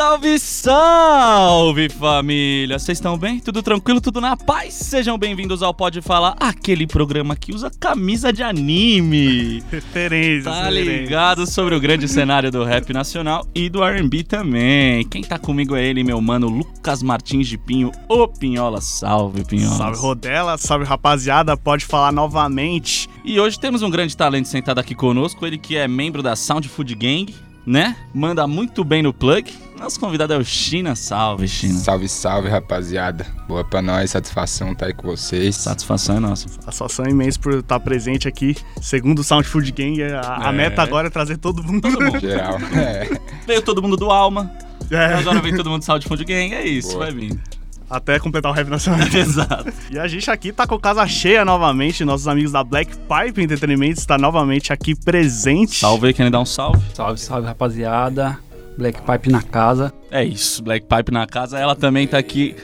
Salve, salve família! Vocês estão bem? Tudo tranquilo? Tudo na paz? Sejam bem-vindos ao Pode Falar, aquele programa que usa camisa de anime. Referências. Tá ligado sobre o grande cenário do rap nacional e do R&B também. Quem tá comigo é ele, meu mano Lucas Martins de Pinho, o Pinhola. Salve, Pinhola. Salve, Rodela. Salve, rapaziada. Pode falar novamente. E hoje temos um grande talento sentado aqui conosco, ele que é membro da Sound Food Gang, né? Manda muito bem no plug. Nosso convidado é o China. Salve, China. Salve, salve, rapaziada. Boa pra nós, satisfação tá aí com vocês. Satisfação é nossa. Satisfação imensa por estar presente aqui. Segundo o Sound Food Gang, a, a É. meta agora é trazer todo mundo. Todo mundo. Geral. É. Veio todo mundo do Alma, É, agora vem todo mundo do Sound Food Gang. É isso, Boa. vai vindo. até completar o rap nacional. Exato. E a gente aqui tá com casa cheia novamente. Nossos amigos da Black Pipe Entretenimento está novamente aqui presente. Salve aí, querem dar um salve? Salve, salve rapaziada. Black Pipe na casa. É isso, Black Pipe na casa. Ela também tá aqui,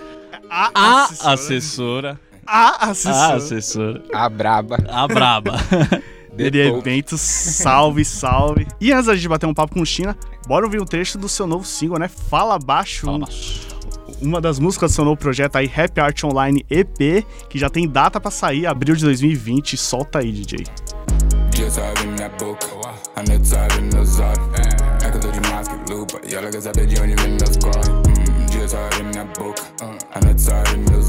A, a assessora. assessora. A A assessora. assessora. A braba. A braba. de Depois. eventos. Salve, salve. E antes da gente bater um papo com o China, bora ouvir um trecho do seu novo single, né? Fala Baixo. Fala baixo. Uma das músicas do seu novo projeto aí, Rap Art Online EP, que já tem data pra sair, abril de 2020. Solta aí, DJ. Dias har vi mina boka Han är tsaren och zad Jag kan ta din Y'all de a savage, you don't even know squad. Mm, just hard in that book. Uh, I'm not sorry, no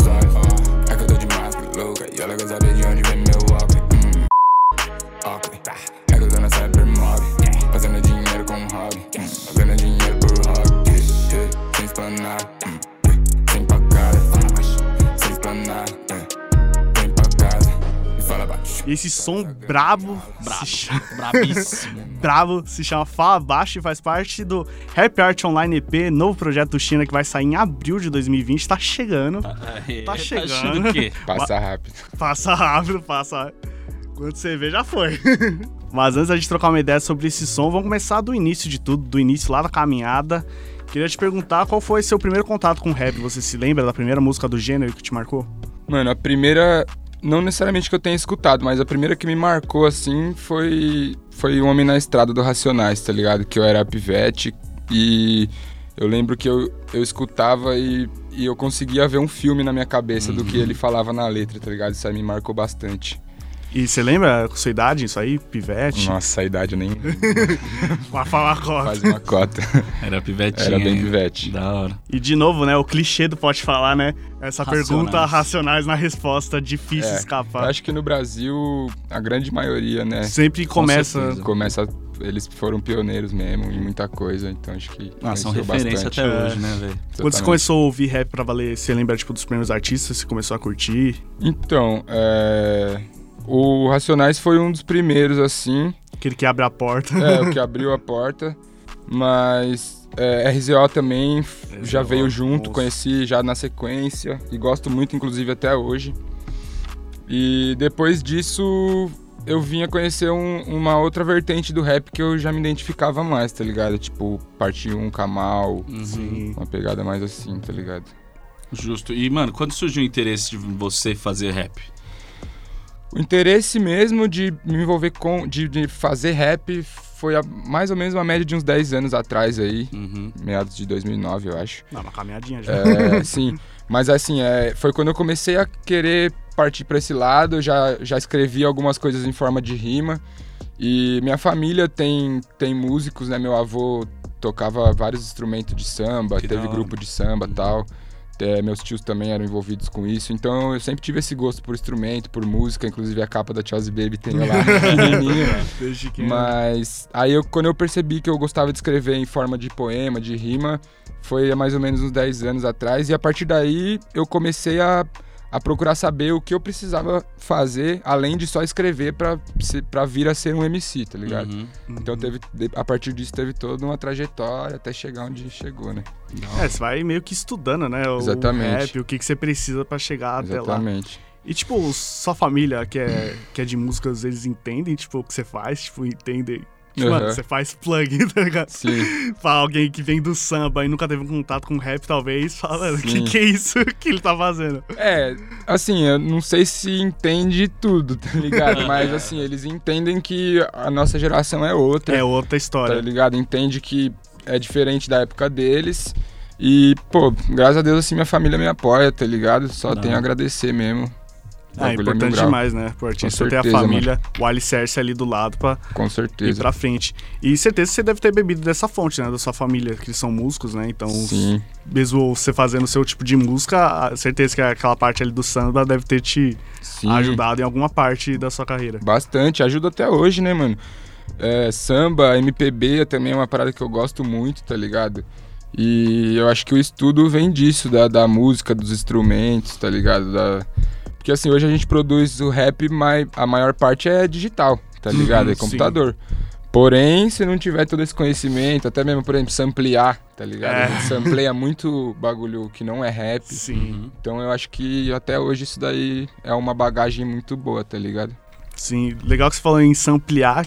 esse som brabo, Brabo. Se chama, Brabíssimo. brabo se chama Fala Baixo e faz parte do Rap Art Online EP, novo projeto do China que vai sair em abril de 2020. Tá chegando. Tá Tá chegando. achando o quê? Passa rápido. Passa rápido, passa. Quando você vê, já foi. Mas antes da gente trocar uma ideia sobre esse som, vamos começar do início de tudo, do início lá da caminhada. Queria te perguntar qual foi seu primeiro contato com rap. Você se lembra da primeira música do gênero que te marcou? Mano, a primeira. Não necessariamente que eu tenha escutado, mas a primeira que me marcou assim foi. Foi o Homem na Estrada do Racionais, tá ligado? Que eu era pivete e eu lembro que eu, eu escutava e, e eu conseguia ver um filme na minha cabeça do que ele falava na letra, tá ligado? Isso aí me marcou bastante. E você lembra com sua idade, isso aí? Pivete? Nossa, a idade eu nem Pra falar cota. faz uma cota. Era pivetinha. Era bem pivete. Da hora. E de novo, né? O clichê do Pode Falar, né? Essa Racionais. pergunta racionais na resposta, difícil É, Eu escapar. acho que no Brasil, a grande maioria, né? Sempre começa. certeza. Começa. Eles foram pioneiros mesmo em muita coisa, então acho que. Ah, são referência bastante. até É. hoje, né, velho? Quando você começou a ouvir rap pra valer, você lembra, tipo, dos primeiros artistas? Você começou a curtir? Então, é. O Racionais foi um dos primeiros, assim. Aquele que abre a porta. É, o que abriu a porta. Mas é, RZO também f- já RZO, veio junto, nossa. conheci já na sequência. E gosto muito, inclusive, até hoje. E depois disso, eu vinha conhecer um- uma outra vertente do rap que eu já me identificava mais, tá ligado? Tipo, parte 1, Kamal, Sim. uma pegada mais assim, tá ligado? Justo. E, mano, quando surgiu o interesse de você fazer rap? O interesse mesmo de me envolver com. de, de fazer rap foi a- mais ou menos uma média de uns 10 anos atrás aí. Uhum. Meados de 2009, eu acho. Dá uma caminhadinha já. É, sim. Mas assim, é, foi quando eu comecei a querer partir para esse lado. Eu já, já escrevi algumas coisas em forma de rima. E minha família tem, tem músicos, né? Meu avô tocava vários instrumentos de samba, Que teve grupo de samba e tal. É, meus tios também eram envolvidos com isso, então eu sempre tive esse gosto por instrumento, por música, inclusive a capa da Chelsea Baby tem lá. Desde que... Mas aí eu, quando eu percebi que eu gostava de escrever em forma de poema, de rima, foi há mais ou menos uns 10 anos atrás. E a partir daí eu comecei a, a procurar saber o que eu precisava fazer, além de só escrever pra vir a ser um MC, tá ligado? Uhum. Então teve, de- a partir disso teve toda uma trajetória até chegar onde chegou, né? É, você vai meio que estudando, né? O Exatamente. rap, o que, que você precisa pra chegar até lá. Exatamente. E, tipo, sua família que é, que é de músicas, eles entendem, tipo, o que você faz? Tipo, entendem... Aham. Mano, você faz plug, tá ligado? Sim. Pra alguém que vem do samba e nunca teve um contato com rap, talvez, fala, o que, que é isso que ele tá fazendo? É, assim, eu não sei se entende tudo, tá ligado? Mas assim, eles entendem que a nossa geração é outra. É outra tá história. ligado? Entende que é diferente da época deles. E, pô, graças a Deus, assim, minha família me apoia, tá ligado? Só Não. tenho a agradecer mesmo. O É bagulho importante grau. demais, né? Pro artista ter a certeza, família, o alicerce ali do lado pra Com ir certeza. pra frente. E certeza que você deve ter bebido dessa fonte, né? Da sua família, que eles são músicos, né? Então, Sim, mesmo você fazendo o seu tipo de música, certeza que aquela parte ali do samba deve ter te sim. ajudado em alguma parte da sua carreira. Bastante, ajuda até hoje, né, mano? É, samba, MPB também é uma parada que eu gosto muito, tá ligado? E eu acho que o estudo vem disso, da, da música, dos instrumentos, tá ligado? Da... Porque assim, hoje a gente produz o rap, mas a maior parte é digital, tá ligado? Uhum, é computador. Porém, se não tiver todo esse conhecimento, até mesmo, por exemplo, samplear, tá ligado? É. A gente sampleia muito bagulho que não é rap. Sim, Então eu acho que até hoje isso daí é uma bagagem muito boa, tá ligado? sim. Legal que você falou em samplear,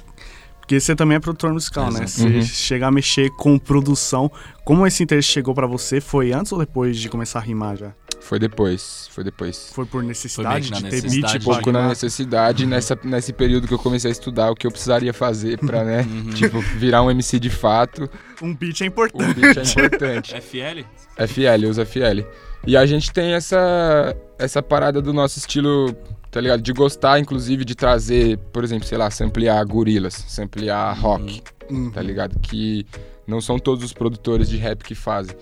porque você também é produtor musical, né? Exato. Você Uhum. chegar a mexer com produção. Como esse interesse chegou pra você? Foi antes ou depois de começar a rimar já? Foi depois, foi depois. Foi por necessidade Foi de na ter necessidade beat de pra pouco na necessidade nessa, nesse período que eu comecei a estudar o que eu precisaria fazer pra, né, Uhum. tipo, virar um MC de fato. Um beat é importante. beat é importante. FL? FL, usa FL. E a gente tem essa essa parada do nosso estilo, tá ligado? De gostar, inclusive, de trazer, por exemplo, sei lá, samplear gorilas, samplear rock, Uhum. tá ligado? Que não são todos os produtores de rap que fazem.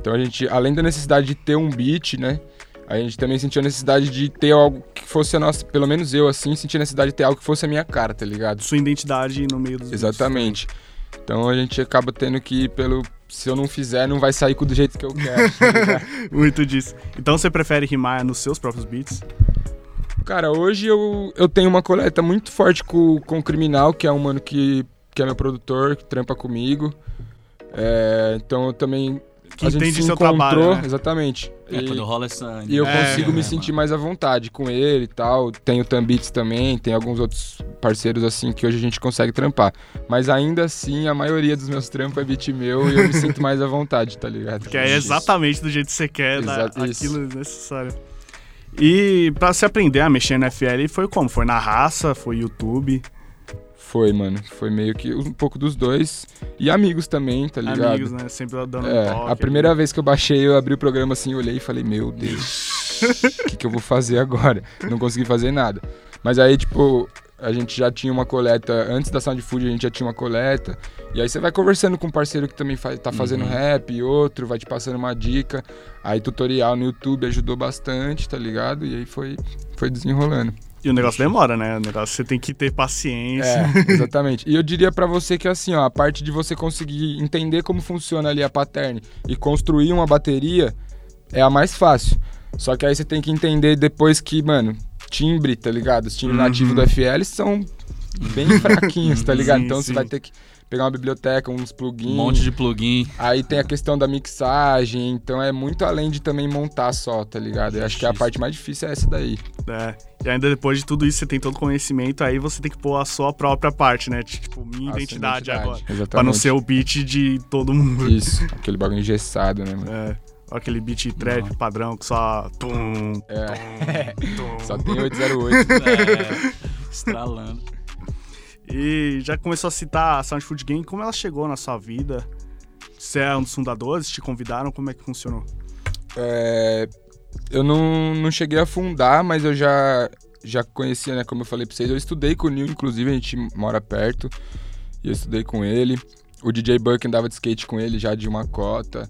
Então a gente, além da necessidade de ter um beat, né? A gente também sentiu a necessidade de ter algo que fosse a nossa, pelo menos eu assim, senti a necessidade de ter algo que fosse a minha cara, tá ligado? Sua identidade no meio dos. Exatamente. Então a gente acaba tendo que ir pelo se eu não fizer, não vai sair do jeito que eu quero. tá? Muito disso. Então você prefere rimar nos seus próprios beats? Cara, hoje eu, eu tenho uma coleta muito forte com, com o Criminal, que é um mano que, que é meu produtor, que trampa comigo. É, então eu também. Que a gente entende se seu encontrou, trabalho, né? exatamente. É, E- quando rola essa. E eu É, consigo me é, sentir mano. mais à vontade com ele e tal. Tem o Tambits também, tem alguns outros parceiros assim que hoje a gente consegue trampar. Mas ainda assim, a maioria dos meus trampos é beat meu e eu me sinto mais à vontade, tá ligado? Que é exatamente do jeito que você quer, da, Exato, isso. aquilo necessário. E pra se aprender a mexer no FL, foi como? Foi na raça? Foi YouTube? Foi, mano. Foi meio que um pouco dos dois. E amigos também, tá ligado? Amigos, né? Sempre dando um É, toque. a primeira vez que eu baixei, eu abri o programa assim, olhei e falei, meu Deus, o que, que eu vou fazer agora? Não consegui fazer nada. Mas aí, tipo, a gente já tinha uma coleta, antes da Sound Food a gente já tinha uma coleta, e aí você vai conversando com um parceiro que também faz, tá fazendo Uhum. rap, e outro vai te passando uma dica. Aí tutorial no YouTube ajudou bastante, tá ligado? E aí foi, foi desenrolando. E o negócio demora, né? O negócio você tem que ter paciência. É, exatamente. E eu diria pra você que assim, ó, a parte de você conseguir entender como funciona ali a pattern e construir uma bateria é a mais fácil. Só que aí você tem que entender depois que, mano, timbre, tá ligado? Os timbres Uhum. nativos do FL são bem fraquinhos, tá ligado? Sim, então sim. você vai ter que pegar uma biblioteca, uns plugins. Um monte de plugin. Aí tem a questão da mixagem, então é muito além de também montar só, tá ligado? Eu acho que a parte mais difícil é essa daí. É. E ainda depois de tudo isso, você tem todo o conhecimento, aí você tem que pôr a sua própria parte, né? Tipo, minha sua identidade, agora. Exatamente. Pra não ser o beat de todo mundo. Isso, aquele bagulho engessado, né, mano? É. Olha aquele beat trap padrão que só. Tum, É. tum. Só tem 808. É, estralando. E já começou a citar a Sound Food Game, como ela chegou na sua vida? Você é um dos fundadores? Te convidaram? Como é que funcionou? É, eu não, não cheguei a fundar, mas eu já, já conhecia, né? Como eu falei pra vocês. Eu estudei com o Neil, inclusive, a gente mora perto. E eu estudei com ele. O DJ Buck andava de skate com ele já de uma cota.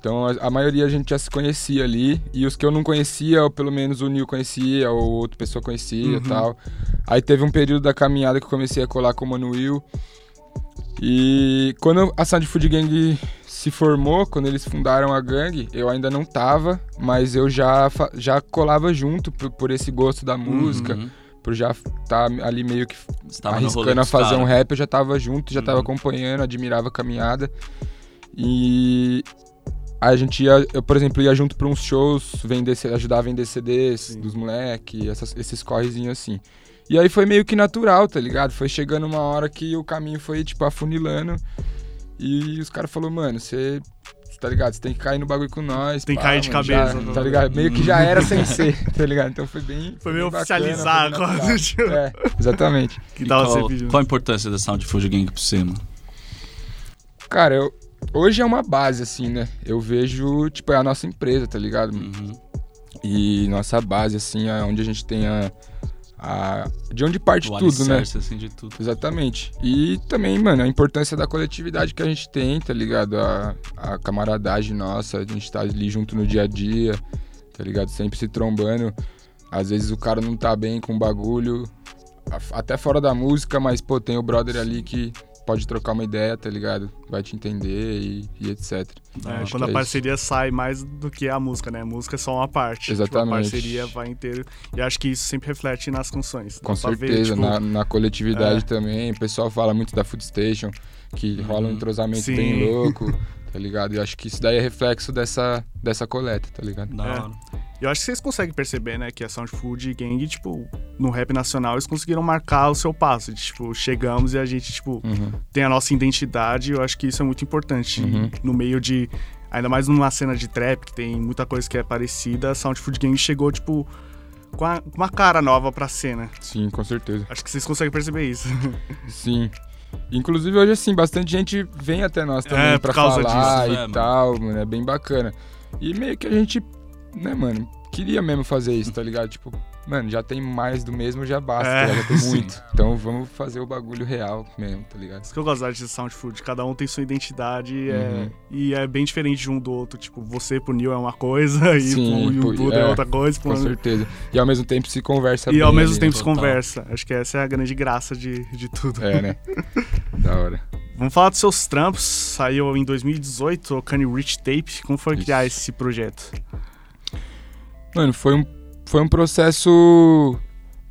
Então a, a maioria a gente já se conhecia ali. E os que eu não conhecia, ou pelo menos o Neil conhecia, ou outra pessoa conhecia e Uhum. tal. Aí teve um período da caminhada que eu comecei a colar com o Mano Will. E quando a Sound Food Gang se formou, quando eles fundaram a gangue, eu ainda não tava, mas eu já, já colava junto por, por esse gosto da música, Uhum. por já estar ali meio que Você tava no rolê arriscando a fazer um rap, eu já tava junto, já tava Uhum. acompanhando, admirava a caminhada. E a gente ia, eu, por exemplo, ia junto pra uns shows, vender, ajudar a vender CDs Sim. dos moleque, essas- esses correzinhos assim. E aí foi meio que natural, tá ligado? Foi chegando uma hora que o caminho foi, tipo, afunilando. E os caras falaram, mano, você. Tá ligado? Você tem que cair no bagulho com nós. Tem que cair de mano, cabeça, já- né? tá ligado? Meio que já era sem ser, tá ligado? Então foi bem. Foi meio oficializar quase, tipo. É, exatamente. Que E qual, você pedindo. qual a importância da Sound Food Gang pra você, mano? Cara, eu, hoje é uma base, assim, né? Eu vejo, tipo, é a nossa empresa, tá ligado? Uhum. E nossa base, assim, é onde a gente tem a. a- de onde parte O tudo, né? assim, de tudo. Exatamente. E também, mano, a importância da coletividade que a gente tem, tá ligado? A, a camaradagem nossa, a gente tá ali junto no dia a dia, tá ligado? Sempre se trombando. Às vezes o cara não tá bem com o bagulho, até fora da música, mas, pô, tem o brother ali que pode trocar uma ideia, tá ligado? Vai te entender e, e etc. É, quando a é parceria sai mais do que a música, né? A música é só uma parte. Tipo, Exatamente. a parceria vai inteiro. E acho que isso sempre reflete nas canções. Com pra ver, certeza, tipo, na, na coletividade é. também. O pessoal fala muito da Food Station, que rola um entrosamento Sim. bem louco, tá ligado? E acho que isso daí é reflexo dessa, dessa coleta, tá ligado? Da É. Eu acho que vocês conseguem perceber, né, que a Sound Food Gang, tipo, no rap nacional, eles conseguiram marcar o seu passo. De, tipo, chegamos e a gente, tipo, Uhum. tem a nossa identidade. Eu acho que isso é muito importante. Uhum. No meio de. Ainda mais numa cena de trap, que tem muita coisa que é parecida, a Sound Food Gang chegou, tipo, com a- uma cara nova pra cena. Sim, com certeza. Acho que vocês conseguem perceber isso. Sim. Inclusive hoje, assim, bastante gente vem até nós também É, pra falar disso, e mano? tal, mano. É bem bacana. E meio que a gente, né, mano, queria mesmo fazer isso, tá ligado? Tipo, mano, já tem mais do mesmo, já basta, É, tá já tem sim. muito. Então vamos fazer o bagulho real mesmo, tá ligado? Isso que eu gosto da arte de Sound Food. Cada um tem sua identidade é- Uhum. e é bem diferente de um do outro. Tipo, você pro Neil é uma coisa e Sim, pro YouTube é. é, outra coisa. Com pro- certeza. E ao mesmo tempo se conversa E ao mesmo ali, tempo né? se conversa. Acho que essa é a grande graça de, de tudo. É, né? da hora. Vamos falar dos seus trampos. Saiu em 2018 o Kanye Rich Tape. Como foi Isso. criar esse projeto? Mano, foi um, foi um processo.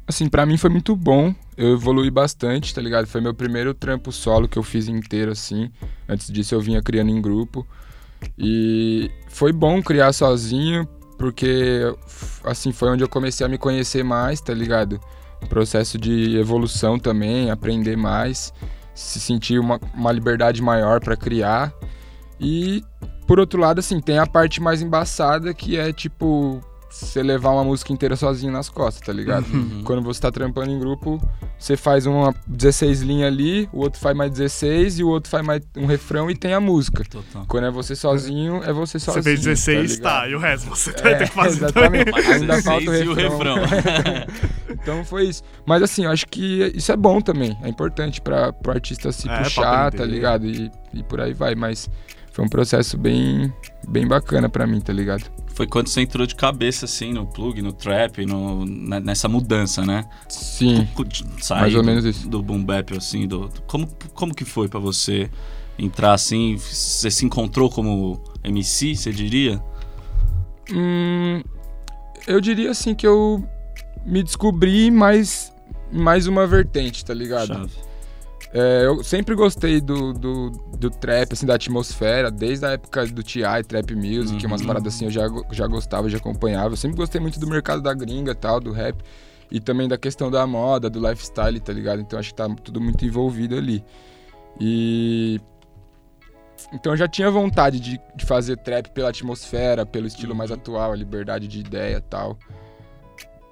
Assim, pra mim foi muito bom. Eu evolui bastante, tá ligado? Foi meu primeiro trampo solo que eu fiz inteiro, assim. Antes disso eu vinha criando em grupo. E foi bom criar sozinho, porque, assim, foi onde eu comecei a me conhecer mais, tá ligado? Processo de evolução também, aprender mais, se sentir uma, uma liberdade maior pra criar. E, por outro lado, assim, tem a parte mais embaçada que é, tipo, você levar uma música inteira sozinho nas costas, tá ligado? Uhum. Quando você tá trampando em grupo, você faz uma 16 linhas ali, o outro faz mais 16 e o outro faz mais um refrão e tem a música. Total. Quando é você sozinho, é você sozinho. você fez 16, ligado? tá, e o resto você É, vai ter que fazer também. exatamente. Mais Ainda 16 falta o e o refrão. refrão. Então foi isso. Mas assim, eu acho que isso é bom também. É importante para o artista se É, puxar, tá ligado? E, e por aí vai. Mas foi um processo bem, bem bacana pra mim, tá ligado? Foi quando você entrou de cabeça, assim, no plug, no trap, no, ne- nessa mudança, né? Sim. Sair Mais ou do- menos isso. Do boom bap, assim, do, do- como, como que foi pra você entrar assim? Você se encontrou como MC, você diria? Hum, eu diria assim que eu me descobri mais, mais uma vertente, tá ligado? Chave. É, eu sempre gostei do, do, do trap, assim, da atmosfera, desde a época do T.I., Trap Music, Uhum. umas paradas assim eu já, já gostava, já acompanhava. Eu sempre gostei muito do mercado da gringa tal, do rap. E também da questão da moda, do lifestyle, tá ligado? Então acho que tá tudo muito envolvido ali. E... Então eu já tinha vontade de, de fazer trap pela atmosfera, pelo estilo mais atual, a liberdade de ideia e tal.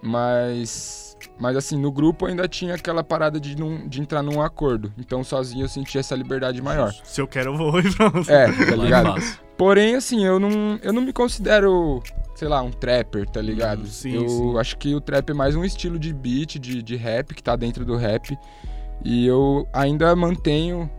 Mas... Mas assim, no grupo ainda tinha aquela parada de, não, de entrar num acordo. Então sozinho eu sentia essa liberdade maior. Se eu quero, eu vou e pronto. É, tá é ligado? Porém, assim, eu não, eu não me considero, sei lá, um trapper, tá ligado? Hum, sim, eu sim. acho que o trap é mais um estilo de beat, de, de rap, que tá dentro do rap. E eu ainda mantenho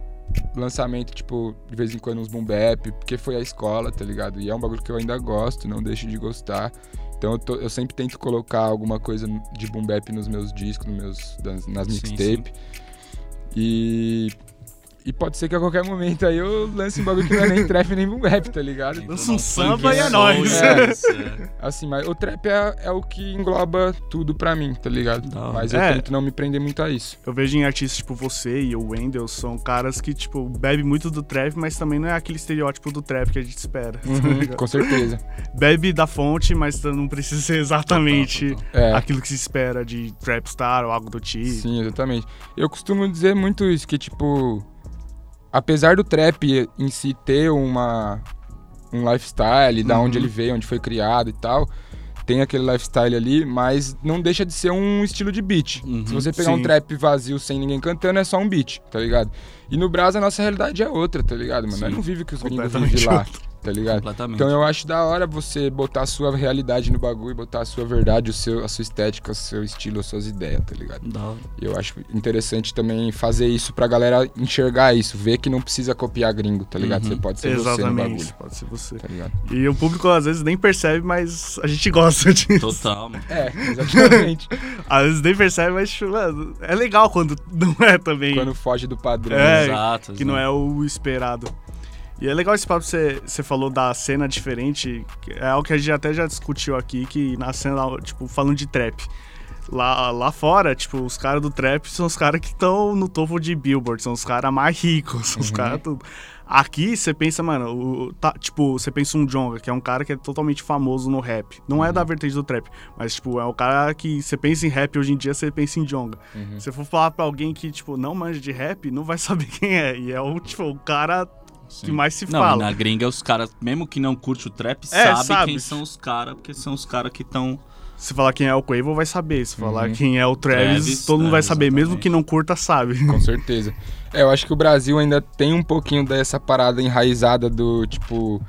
lançamento, tipo, de vez em quando uns boom bap, porque foi a escola, tá ligado? E é um bagulho que eu ainda gosto, não deixo de gostar. Então eu, tô- eu sempre tento colocar alguma coisa de boom bap nos meus discos, nos meus, nas Sim, mixtape. E, E pode ser que a qualquer momento aí eu lance um bagulho que não é nem trap nem boom rap, tá ligado? Lança um samba e é nóis. É. Assim, mas o trap é, é o que engloba tudo pra mim, tá ligado? Hora. Mas eu É. tento não me prender muito a isso. Eu vejo em artistas tipo você e o Wendell, são caras que, tipo, bebe muito do trap, mas também não é aquele estereótipo do trap que a gente espera. tá Uhum, ligado? com certeza. Bebe da fonte, mas não precisa ser exatamente Total, É. aquilo que se espera de trapstar ou algo do tipo. Sim, exatamente. Eu costumo dizer muito isso, que tipo, apesar do trap em si ter uma um lifestyle, da onde Uhum. ele veio, onde foi criado e tal, tem aquele lifestyle ali, mas não deixa de ser um estilo de beat. Uhum, Se você pegar um sim. trap vazio sem ninguém cantando, é só um beat, tá ligado? E no Brasil a nossa realidade é outra, tá ligado, mano? Nós não vive o que os gringos vivem lá, outra. Tá ligado? Completamente. Então eu acho da hora você botar a sua realidade no bagulho, botar a sua verdade, o seu, a sua estética, o seu estilo, as suas ideias, tá ligado? Da hora. E eu acho interessante também fazer isso pra galera enxergar isso, ver que não precisa copiar gringo, tá ligado? Uhum. Você pode ser você no Exatamente, bagulho, pode ser você. tá ligado? E o público às vezes nem percebe, mas a gente gosta disso. Total, mano. É, exatamente. Às vezes nem percebe, mas tipo, mano, é legal quando não é também. Quando foge do padrão. É, Exato. que não é o esperado. E é legal esse papo que você, você falou da cena diferente, é algo que a gente até já discutiu aqui, que na cena, tipo, falando de trap. Lá, lá fora, tipo, os caras do trap são os caras que estão no topo de Billboard, são os caras mais ricos, são os caras tudo. Aqui você pensa, mano, o, tá, tipo, você pensa um Jonga, que é um cara que é totalmente famoso no rap. Não é da vertente do trap, mas, tipo, é o cara que você pensa em rap hoje em dia, você pensa em Jonga. Se você for falar pra alguém que, tipo, não manja de rap, não vai saber quem é. E é o, tipo, o cara que mais se Não, fala. na gringa os caras, mesmo que não curte o trap, É, sabe, sabe. quem são os caras, porque são os caras que estão. Se falar quem é o Quavo, vai saber. Se falar Uhum. quem é o Travis, Travis, todo mundo vai é, saber. Mesmo exatamente. que não curta, sabe. Com certeza. É, eu acho que o Brasil ainda tem um pouquinho dessa parada enraizada do tipo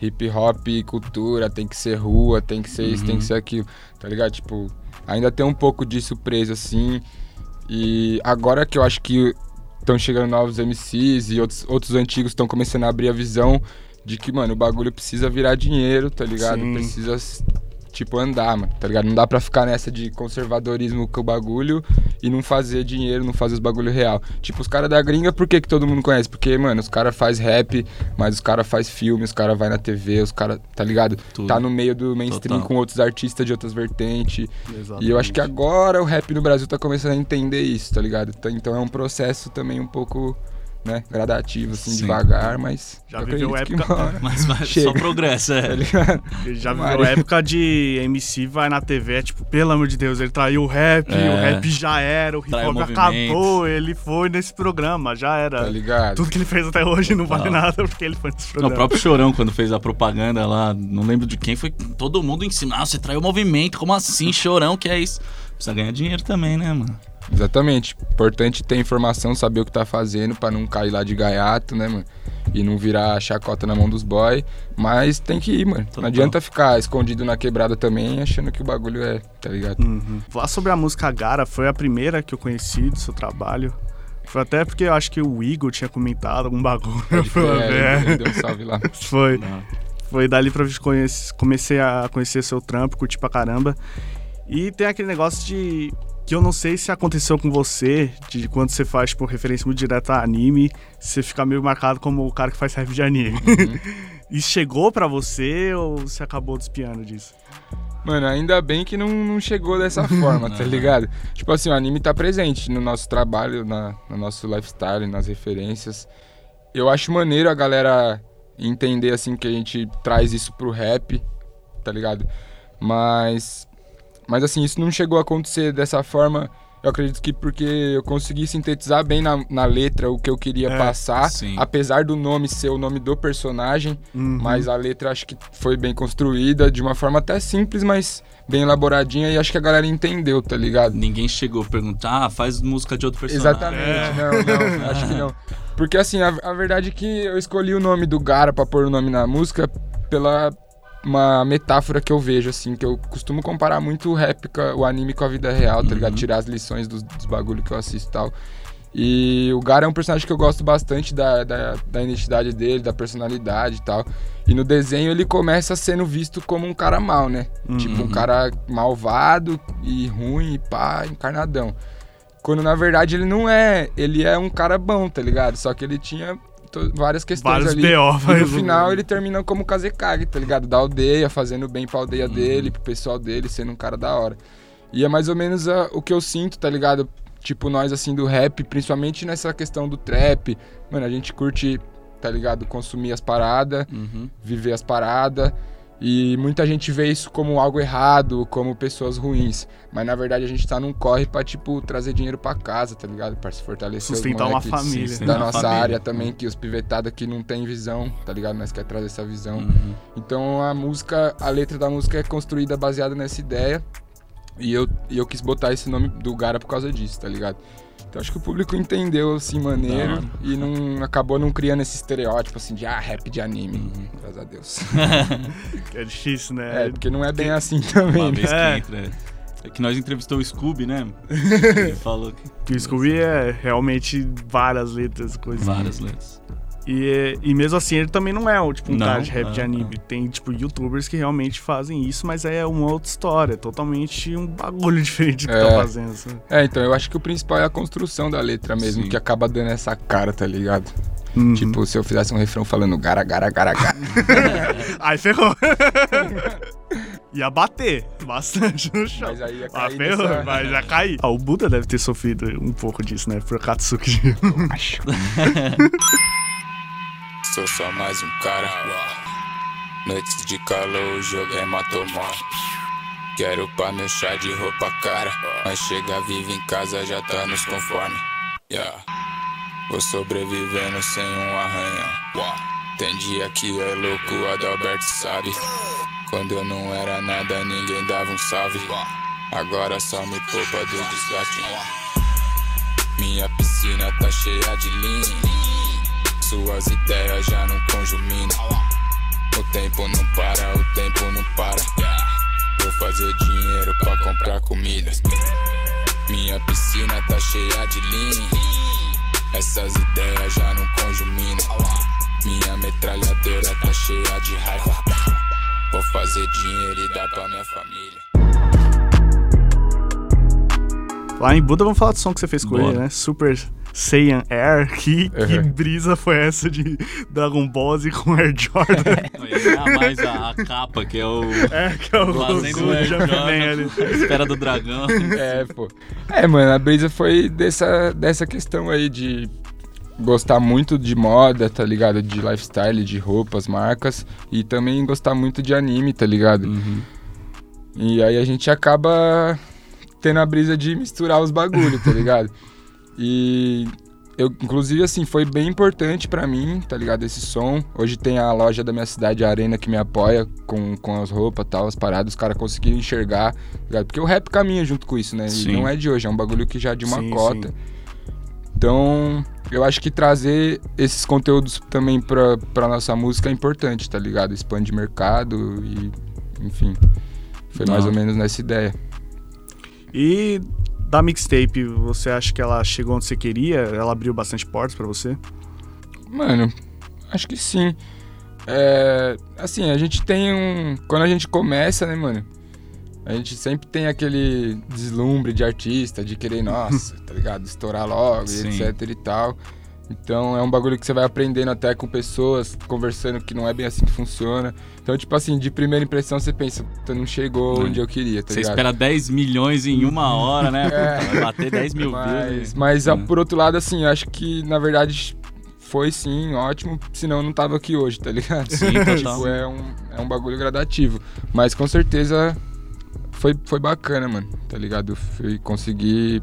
hip hop, cultura, tem que ser rua, tem que ser isso, tem que ser aquilo, tá ligado? Tipo, ainda tem um pouco disso preso assim. E agora que eu acho que estão chegando novos MCs e outros, outros antigos estão começando a abrir a visão de que, mano, o bagulho precisa virar dinheiro, tá ligado? Sim. Precisa, tipo, andar, mano, tá ligado? Não dá pra ficar nessa de conservadorismo com o bagulho e não fazer dinheiro, não fazer os bagulho real. Tipo, os caras da gringa, por que, que todo mundo conhece? Porque, mano, os caras faz rap, mas os caras faz filme, os caras vai na TV, os caras, tá ligado? Tudo. Tá no meio do mainstream Total. com outros artistas de outras vertentes. E eu acho que agora o rap no Brasil tá começando a entender isso, tá ligado? Então- Então é um processo também um pouco, né, gradativo, assim, Sim. devagar, mas Já eu viveu que época- uma hora, Mas Chega. só progressa, tá é. ligado? Ele já viveu a época de MC vai na TV, é tipo, pelo amor de Deus, ele traiu o rap, É. o rap já era, o hip Traiu hop o movimento. acabou, ele foi nesse programa, já era. Tá ligado? Tudo que ele fez até hoje não vale nada porque ele foi nesse Não, programa. o próprio Chorão, quando fez a propaganda lá, não lembro de quem, foi todo mundo em cima. Ah, você traiu o movimento, como assim, Chorão, que é isso? Precisa ganhar dinheiro também, né, mano? Exatamente. Importante ter informação, saber o que tá fazendo pra não cair lá de gaiato, né, mano? E não virar chacota na mão dos boy. Mas tem que ir, mano. Total. Não adianta ficar escondido na quebrada também, achando que o bagulho é, tá ligado? Uhum. Falar sobre a música Gara foi a primeira que eu conheci do seu trabalho. Foi até porque eu acho que o Igor tinha comentado algum bagulho. Pode é. deu um salve lá. Foi. Não. Foi dali pra eu conhece- comecei a conhecer seu trampo, curti pra caramba. E tem aquele negócio de. Que eu não sei se aconteceu com você, de quando você faz, tipo, referência muito direta a anime, você fica meio marcado como o cara que faz rap de anime. Isso chegou pra você ou você acabou despiando disso? Mano, ainda bem que não, não chegou dessa forma, tá ligado? Tipo assim, o anime tá presente no nosso trabalho, na, no nosso lifestyle, nas referências. Eu acho maneiro a galera entender, assim, que a gente traz isso pro rap, tá ligado? Mas. Mas assim, isso não chegou a acontecer dessa forma. Eu acredito que porque eu consegui sintetizar bem na, na letra o que eu queria É, passar, sim. apesar do nome ser o nome do personagem, Uhum. mas a letra acho que foi bem construída, de uma forma até simples, mas bem elaboradinha e acho que a galera entendeu, tá ligado? Ninguém chegou a perguntar, ah, faz música de outro personagem. Exatamente, não, não, acho que não. Porque assim, a, a verdade é que eu escolhi o nome do Gara pra pôr o nome na música pela uma metáfora que eu vejo, assim, que eu costumo comparar muito o rap, o anime com a vida real, tá ligado? Tirar as lições dos, dos bagulho que eu assisto e tal. E o Gara é um personagem que eu gosto bastante da, da, da identidade dele, da personalidade e tal. E no desenho ele começa sendo visto como um cara mal, né? Tipo, um cara malvado e ruim e pá, encarnadão. Quando na verdade ele não é. Ele é um cara bom, tá ligado? Só que ele tinha várias questões Vários ali. BO, E no final ele termina como Kazekage, tá ligado? Da aldeia, fazendo bem pra aldeia Uhum. dele, pro pessoal dele, sendo um cara da hora. E é mais ou menos a- o que eu sinto, tá ligado? Tipo, nós assim do rap, principalmente nessa questão do trap. Mano, a gente curte, tá ligado? Consumir as paradas, Uhum. viver as paradas. E muita gente vê isso como algo errado, como pessoas ruins. Mas na verdade a gente tá num corre pra, tipo, trazer dinheiro pra casa, tá ligado? Pra se fortalecer. Sustentar uma família. sim, sim. Da nossa família. área também, que os pivetados aqui não tem visão, tá ligado? Nós quer trazer essa visão. Uhum. Então a música, a letra da música é construída baseada nessa ideia. E eu, e eu quis botar esse nome do Gara por causa disso, tá ligado? Então acho que o público entendeu assim maneiro hora. e não acabou não criando esse estereótipo assim de ah, rap de anime. Uhum. Graças a Deus. É difícil, né? É, porque não é bem assim também. Uma né? vez que É. entra. É que nós entrevistou o Scooby, né? Ele falou que. Que o Scooby é realmente várias letras, coisas. Várias letras. E, e mesmo assim, ele também não é tipo um Não, cara de rap de é, anime. Tem, tipo, youtubers que realmente fazem isso, mas é uma outra história. Totalmente um bagulho diferente do que É. tá fazendo. sabe? É, então eu acho que o principal é a construção da letra mesmo, Sim. que acaba dando essa cara, tá ligado? Uhum. Tipo, se eu fizesse um refrão falando gara, gara, gara, gara. Aí ferrou. ia bater bastante no chão. Mas aí ia Ah, cair ferrou, nessa- mas já cair. Ah, o Buda deve ter sofrido um pouco disso, né? Por Katsuki. Acho. Sou só mais um cara. Noites de calor, o jogo é matomar. Quero pra meu chá de roupa cara. Mas chega vive em casa, já tá nos conforme. Yeah. Vou sobrevivendo sem um arranhão. Tem dia que é louco, o Adalberto sabe. Quando eu não era nada, ninguém dava um salve. Agora só me poupa do desgaste. Minha piscina tá cheia de linha. Suas ideias já não conjuminam. O tempo não para, o tempo não para. Vou fazer dinheiro pra comprar comida. Minha piscina tá cheia de linha. Essas ideias já não conjuminam. Minha metralhadora tá cheia de raiva. Vou fazer dinheiro e dar pra minha família. Lá em Buda, vamos falar do som que você fez com Bora. ele, né? Super Saiyan Air. Que, que Uhum. brisa foi essa de Dragon Ball Z com Air Jordan? Ah, mais a, a capa, que é o. é, que é o Fazendo Goku o Air Jumpman ali. Jordan, espera do dragão. É, pô. É, mano, a brisa foi dessa, dessa questão aí de gostar muito de moda, tá ligado? De lifestyle, de roupas, marcas. E também gostar muito de anime, tá ligado? Uhum. E aí a gente acaba tendo a brisa de misturar os bagulhos, tá ligado? E eu, inclusive, assim, foi bem importante pra mim, tá ligado? Esse som. Hoje tem a loja da minha cidade, a Arena, que me apoia com, com as roupas tal, as paradas, os caras conseguiram enxergar, tá ligado? Porque o rap caminha junto com isso, né? Sim. E não é de hoje, é um bagulho que já é de uma Sim, cota. sim. Então, eu acho que trazer esses conteúdos também pra, pra nossa música é importante, tá ligado? Expande mercado e, enfim. Foi mais Não. ou menos nessa ideia. E da mixtape, você acha que ela chegou onde você queria? Ela abriu bastante portas pra você? Mano, acho que sim. É, assim, a gente tem um. Quando a gente começa, né, mano? A gente sempre tem aquele deslumbre de artista, de querer, nossa, tá ligado? Estourar logo, e Sim. etc e tal. Então é um bagulho que você vai aprendendo até com pessoas, conversando que não é bem assim que funciona. Então, tipo assim, de primeira impressão você pensa, puta, não chegou Não. onde eu queria, tá Você ligado? espera 10 milhões em uma hora, né? É. Vai bater 10 mil Mas, views. mas ah, Hum. por outro lado, assim, eu acho que na verdade foi sim ótimo, senão eu não tava aqui hoje, tá ligado? Sim, total. tipo, é um, é um bagulho gradativo. Mas com certeza foi, foi bacana, mano, tá ligado? Eu fui conseguir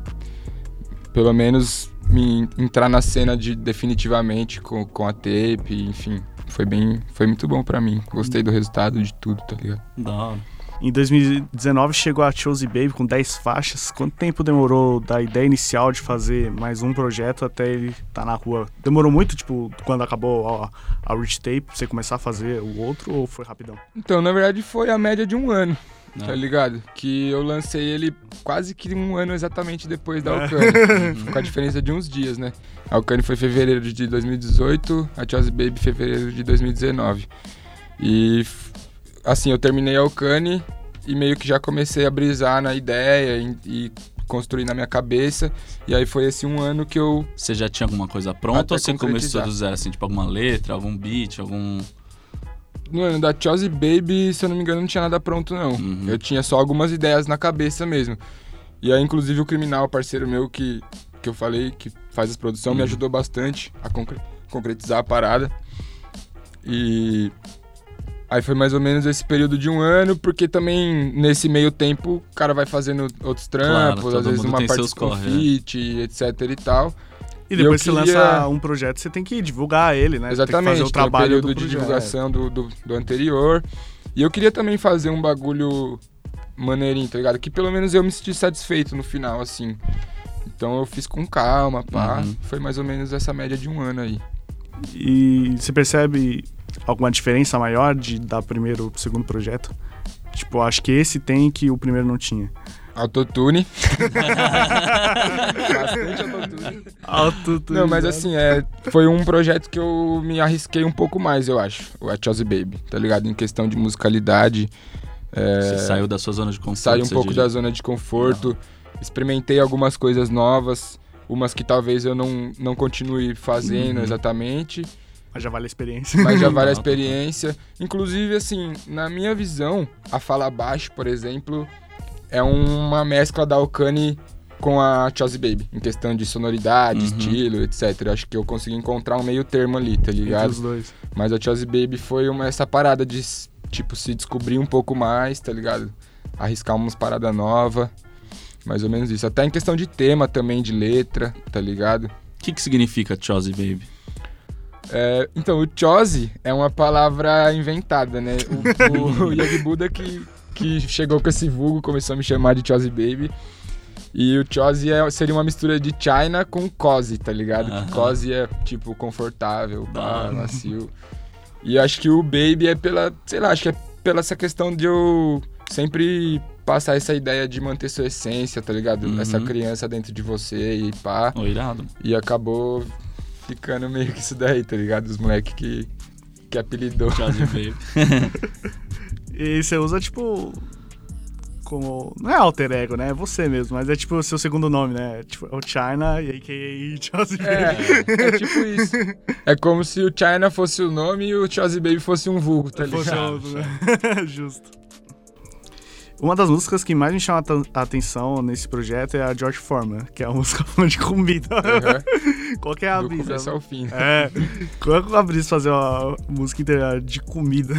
pelo menos me entrar na cena de definitivamente com, com a tape, enfim. Foi bem. Foi muito bom pra mim. Gostei do resultado de tudo, tá ligado? Da. Em 2019 chegou a Chose Baby com 10 faixas. Quanto tempo demorou da ideia inicial de fazer mais um projeto até ele tá na rua? Demorou muito, tipo, quando acabou a, a Rich Tape, pra você começar a fazer o outro ou foi rapidão? Então, na verdade, foi a média de um ano. É. Tá ligado? Que eu lancei ele quase que um ano exatamente depois da Alcane. com a diferença de uns dias, né? A Alcane foi fevereiro de 2018, a Chose Baby fevereiro de 2019. E assim, eu terminei a Alcane e meio que já comecei a brisar na ideia e, e construir na minha cabeça. E aí foi esse um ano que eu. Você já tinha alguma coisa pronta ou você começou do zero, assim, tipo alguma letra, algum beat, algum. No ano da Chelsea Baby, se eu não me engano, não tinha nada pronto, não. Uhum. Eu tinha só algumas ideias na cabeça mesmo. E aí, inclusive, o Criminal, parceiro meu que, que eu falei, que faz as produções, me Uhum. ajudou bastante a concre- concretizar a parada. E aí foi mais ou menos esse período de um ano, porque também nesse meio tempo o cara vai fazendo outros Claro, trampos, todo às vezes uma parte com corre, é. feat, etc e tal. E depois você queria- lança um projeto, você tem que divulgar ele, né? Você tem que Exatamente, fazer o o trabalho período do de divulgação do, do, do anterior. E eu queria também fazer um bagulho maneirinho, tá ligado? Que pelo menos eu me senti satisfeito no final, assim. Então eu fiz com calma, pá. Uhum. Foi mais ou menos essa média de um ano aí. E você percebe alguma diferença maior de dar primeiro pro segundo projeto? Tipo, acho que esse tem que o primeiro não tinha. Autotune. Bastante autotune. Alto, Não, mas assim, é, foi um projeto que eu me arrisquei um pouco mais, eu acho. O A Chelsea Baby, tá ligado? Em questão de musicalidade. é, Você saiu da sua zona de conforto. saí um pouco diria. da zona de conforto, experimentei algumas coisas novas, umas que talvez eu não, não continue fazendo Uhum. exatamente, Mas já vale a experiência. mas já vale a Não, experiência. Inclusive, assim, na minha visão, a Fala Baixo, por exemplo, é uma mescla da Alcane com a Chelsea Baby, em questão de sonoridade, Uhum. estilo, etc. Acho que eu consegui encontrar um meio termo ali, tá Entre ligado? os dois. Mas a Chelsea Baby foi uma, essa parada de, tipo, se descobrir um pouco mais, tá ligado? Arriscar umas paradas novas. Mais ou menos isso. Até em questão de tema também, de letra, tá ligado? O que, que significa Chosy Baby? É, então, o Chose é uma palavra inventada, né? O, o Yogi Buda que, que chegou com esse vulgo, começou a me chamar de Chose Baby. E o Chose é, seria uma mistura de China com Cozy, tá ligado? Aham. Que Cozy é, tipo, confortável, pá, macio. E acho que o Baby é pela, sei lá, acho que é pela essa questão de eu sempre passar essa ideia de manter sua essência, tá ligado? Uhum. Essa criança dentro de você e pá. Ô, irado. E acabou ficando meio que isso daí, tá ligado? Os moleques que, que apelidou. Chosy Baby. E você usa, tipo. Como. Não é alter ego, né? É você mesmo, mas é tipo o seu segundo nome, né? Tipo, é o China e a.k.a. Chelsea É, é tipo isso. É como se o China fosse o nome e o Chelsea Baby fosse um vulgo, tá Fosse ligado? outro, né? Justo. Uma das músicas que mais me chama a atenção nesse projeto é a George Foreman, que é a música falando de comida. Uhum. Qual que é a Do brisa? começo ao fim. É, qual é a brisa fazer uma música inteira de comida?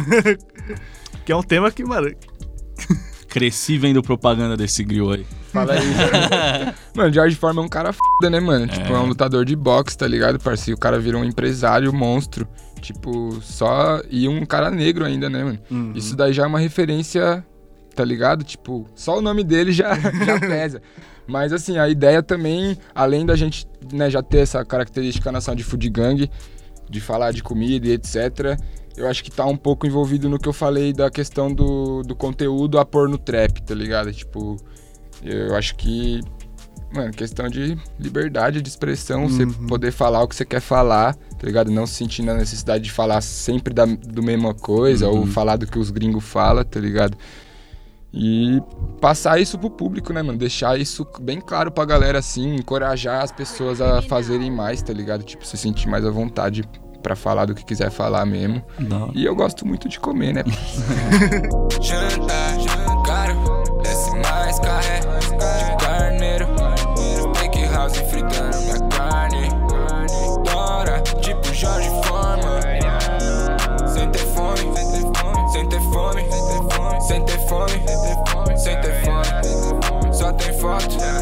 que é um tema que, mano, Cresci vendo propaganda desse grill aí. Fala aí. mano, o George Foreman é um cara foda, né, mano? Tipo, é um lutador de boxe, tá ligado, parceiro? O cara virou um empresário monstro. Tipo, só. E um cara negro ainda, né, mano? Uhum. Isso daí já é uma referência, tá ligado? Tipo, só o nome dele já, já pesa. Mas assim, a ideia também, além da gente né, já ter essa característica nação de food gang, de falar de comida e etc., eu acho que tá um pouco envolvido no que eu falei da questão do, do conteúdo a pôr no trap, tá ligado? Tipo, eu acho que, mano, questão de liberdade de expressão, você poder falar o que você quer falar, tá ligado? Não se sentir na necessidade de falar sempre da do mesma coisa ou falar do que os gringos falam, tá ligado? E passar isso pro público, né, mano? Deixar isso bem claro pra galera, assim, encorajar as pessoas a fazerem mais, tá ligado? Tipo, se sentir mais à vontade pra falar do que quiser falar mesmo. Hora. E eu gosto muito de comer, né? fucked.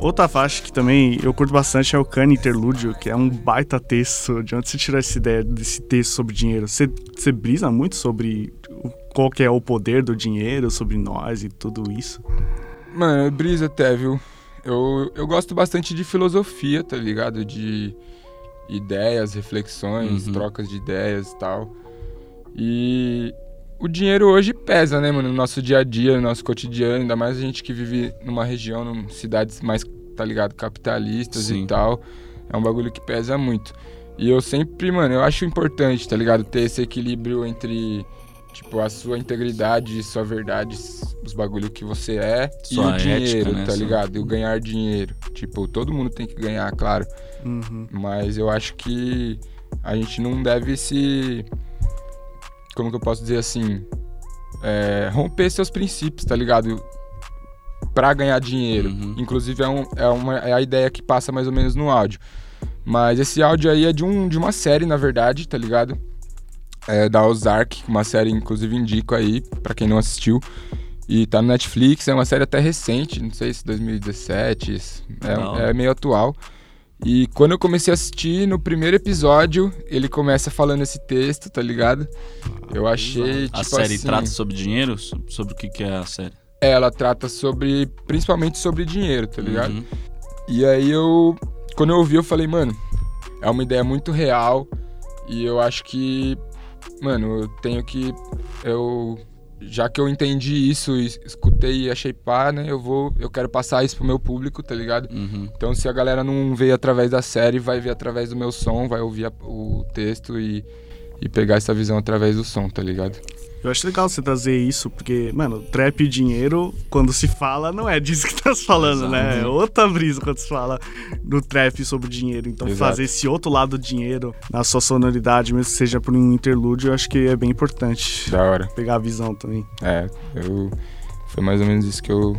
Outra faixa que também eu curto bastante é o Cane Interlúdio, que é um baita texto. De onde você tirou essa ideia desse texto sobre dinheiro? Você, você brisa muito sobre qual que é o poder do dinheiro, sobre nós e tudo isso? Mano, eu brisa até, viu? Eu, eu gosto bastante de filosofia, tá ligado? De ideias, reflexões, Uhum. trocas de ideias e tal. E o dinheiro hoje pesa, né, mano? No nosso dia a dia, no nosso cotidiano, ainda mais a gente que vive numa região, num cidades mais, tá ligado, capitalistas Sim. e tal. É um bagulho que pesa muito. E eu sempre, mano, eu acho importante, tá ligado? Ter esse equilíbrio entre, tipo, a sua integridade, sua verdade, os bagulho que você é Sua e o dinheiro, ética, né? tá ligado? E o ganhar dinheiro. Tipo, todo mundo tem que ganhar, claro. Uhum. Mas eu acho que a gente não deve se. Como que eu posso dizer assim? É, romper seus princípios, tá ligado? Pra ganhar dinheiro. Uhum. Inclusive, é, um- é uma, é a ideia que passa mais ou menos no áudio. Mas esse áudio aí é de, um, de uma série, na verdade, tá ligado? É da Ozark, uma série, inclusive, indico aí, pra quem não assistiu. E tá no Netflix, é uma série até recente, não sei se 2017, Da é, é meio atual. E quando eu comecei a assistir, no primeiro episódio, ele começa falando esse texto, tá ligado? Eu achei, tipo a série assim... trata sobre dinheiro? So- Sobre o que, que é a série? É, ela trata sobre, principalmente sobre dinheiro, tá ligado? Uhum. E aí eu, quando eu ouvi, eu falei, mano, é uma ideia muito real e eu acho que, mano, eu tenho que, eu, já que eu entendi isso e escutei e achei pá, né, eu vou, eu quero passar isso pro meu público, tá ligado? Uhum. Então se a galera não vê através da série, vai ver através do meu som, vai ouvir a- o texto e, e pegar essa visão através do som, tá ligado? Eu acho legal você trazer isso, porque, mano, trap e dinheiro, quando se fala, não é disso que tá se falando, né? É outra brisa quando se fala do trap sobre dinheiro. Então, Exato. fazer esse outro lado do dinheiro na sua sonoridade, mesmo que seja por um interlúdio, eu acho que é bem importante. Da hora. Pegar a visão também. É, eu, foi mais ou menos isso que eu,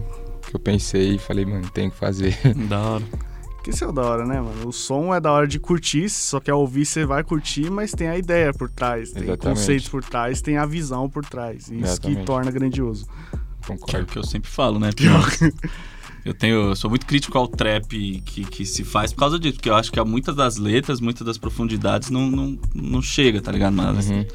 que eu pensei e falei, mano, tem que fazer. Da hora. Que isso é da hora, né, mano? O som é da hora de curtir, só quer ouvir, você vai curtir, mas tem a ideia por trás, tem o Exatamente. conceito por trás, tem a visão por trás. Isso que Exatamente. torna grandioso. Que é o Concordo. que eu sempre falo, né? Eu tenho, eu sou muito crítico ao trap que, que se faz por causa disso, porque eu acho que há muitas das letras, muitas das profundidades não, não, não chega, tá ligado? Mas, Uhum.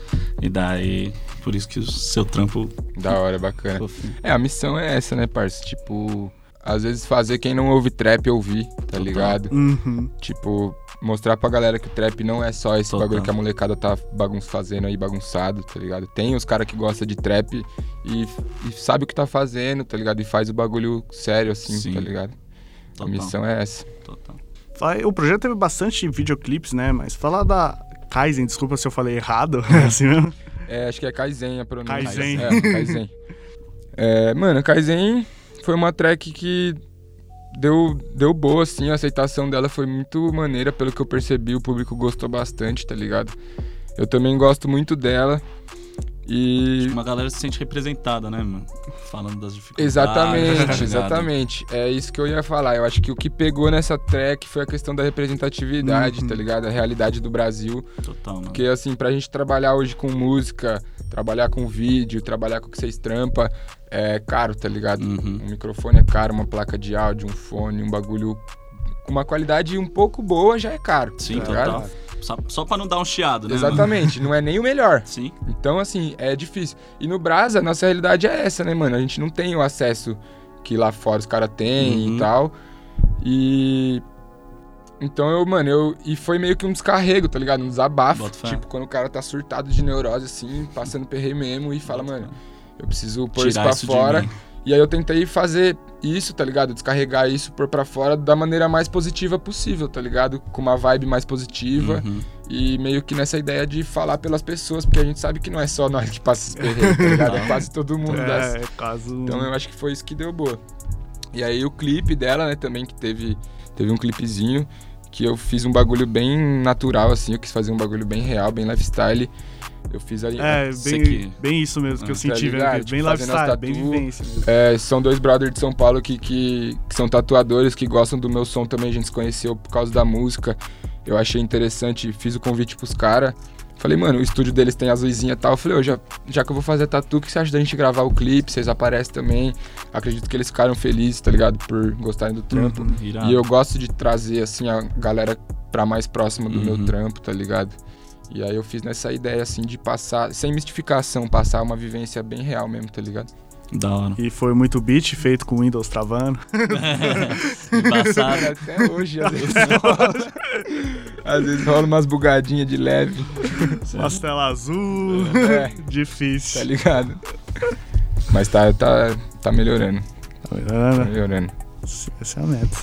E daí, por isso que o seu trampo. Da hora, bacana. fofinho. É, a missão é essa, né, parça? Tipo, às vezes fazer quem não ouve trap ouvir, tá Total. ligado? Uhum. Tipo, mostrar pra galera que o trap não é só esse Total. bagulho que a molecada tá bagun fazendo aí, bagunçado, tá ligado? Tem os caras que gostam de trap e, e sabe o que tá fazendo, tá ligado? E faz o bagulho sério, assim, Sim. tá ligado? A Total, missão é essa. total. O projeto teve bastante videoclipes, né? Mas fala da Kaizen, desculpa se eu falei errado, é assim mesmo? É, acho que é Kaizen a pronúncia. Kaizen. É, Kaizen. É, mano, Kaizen foi uma track que deu, deu boa, assim, a aceitação dela foi muito maneira, pelo que eu percebi, o público gostou bastante, tá ligado? Eu também gosto muito dela. E. Uma galera se sente representada, né, mano? Falando das dificuldades. Exatamente, tá exatamente. É isso que eu ia falar. Eu acho que o que pegou nessa track foi a questão da representatividade, Uhum. tá ligado? A realidade do Brasil. Total, mano. Porque, assim, pra gente trabalhar hoje com música, trabalhar com vídeo, trabalhar com o que vocês trampa, é caro, tá ligado? Uhum. Um microfone é caro, uma placa de áudio, um fone, um bagulho com uma qualidade um pouco boa já é caro. Sim, tá ligado? total. Só, só pra não dar um chiado, né? Exatamente, não é nem o melhor. Sim. Então, assim, é difícil. E no Brasa, nossa realidade é essa, né, mano? A gente não tem o acesso que lá fora os caras têm Uhum. e tal. E. Então eu, mano, eu. E foi meio que um descarrego, tá ligado? Um desabafo. Tipo, quando o cara tá surtado de neurose, assim, passando perreio mesmo e fala, mano, eu preciso pôr isso Tirar pra isso de fora. E aí eu tentei fazer isso, tá ligado? Descarregar isso, pôr pra fora da maneira mais positiva possível, tá ligado? Com uma vibe mais positiva. Uhum. E meio que nessa ideia de falar pelas pessoas, porque a gente sabe que não é só nós que passa esse perrengue, tá ligado? É quase todo mundo das... É, caso. Então eu acho que foi isso que deu boa. E aí o clipe dela, né, também, que teve, teve um clipezinho, que eu fiz um bagulho bem natural, assim, eu quis fazer um bagulho bem real, bem lifestyle. Eu fiz ali... É, Sei bem, bem isso mesmo que eu Ah, senti, tá ligado? aqui. Bem Tipo, fazendo lifestyle, bem tatu. vivência mesmo. É, são dois brothers de São Paulo que, que, que são tatuadores, que gostam do meu som também. A gente se conheceu por causa da música. Eu achei interessante, fiz o convite pros caras. Falei, mano, o estúdio deles tem as luzinhas e tal. Eu falei, ô, já, já que eu vou fazer tatu, o que você acha da gente gravar o clipe? Vocês aparecem também. Acredito que eles ficaram felizes, tá ligado? Por gostarem do trampo. Irado. E eu gosto de trazer, assim, a galera pra mais próximo do Uhum. meu trampo, tá ligado? E aí eu fiz nessa ideia, assim, de passar, sem mistificação, passar uma vivência bem real mesmo, tá ligado? Da hora. E foi muito beat feito com Windows travando. Embaçado. Até hoje, às vezes rola. Às vezes rola umas bugadinhas de leve, Umas telas azul. é, Difícil. tá ligado? Mas tá, tá, tá melhorando, Tá tá vendo? melhorando. Essa é a meta.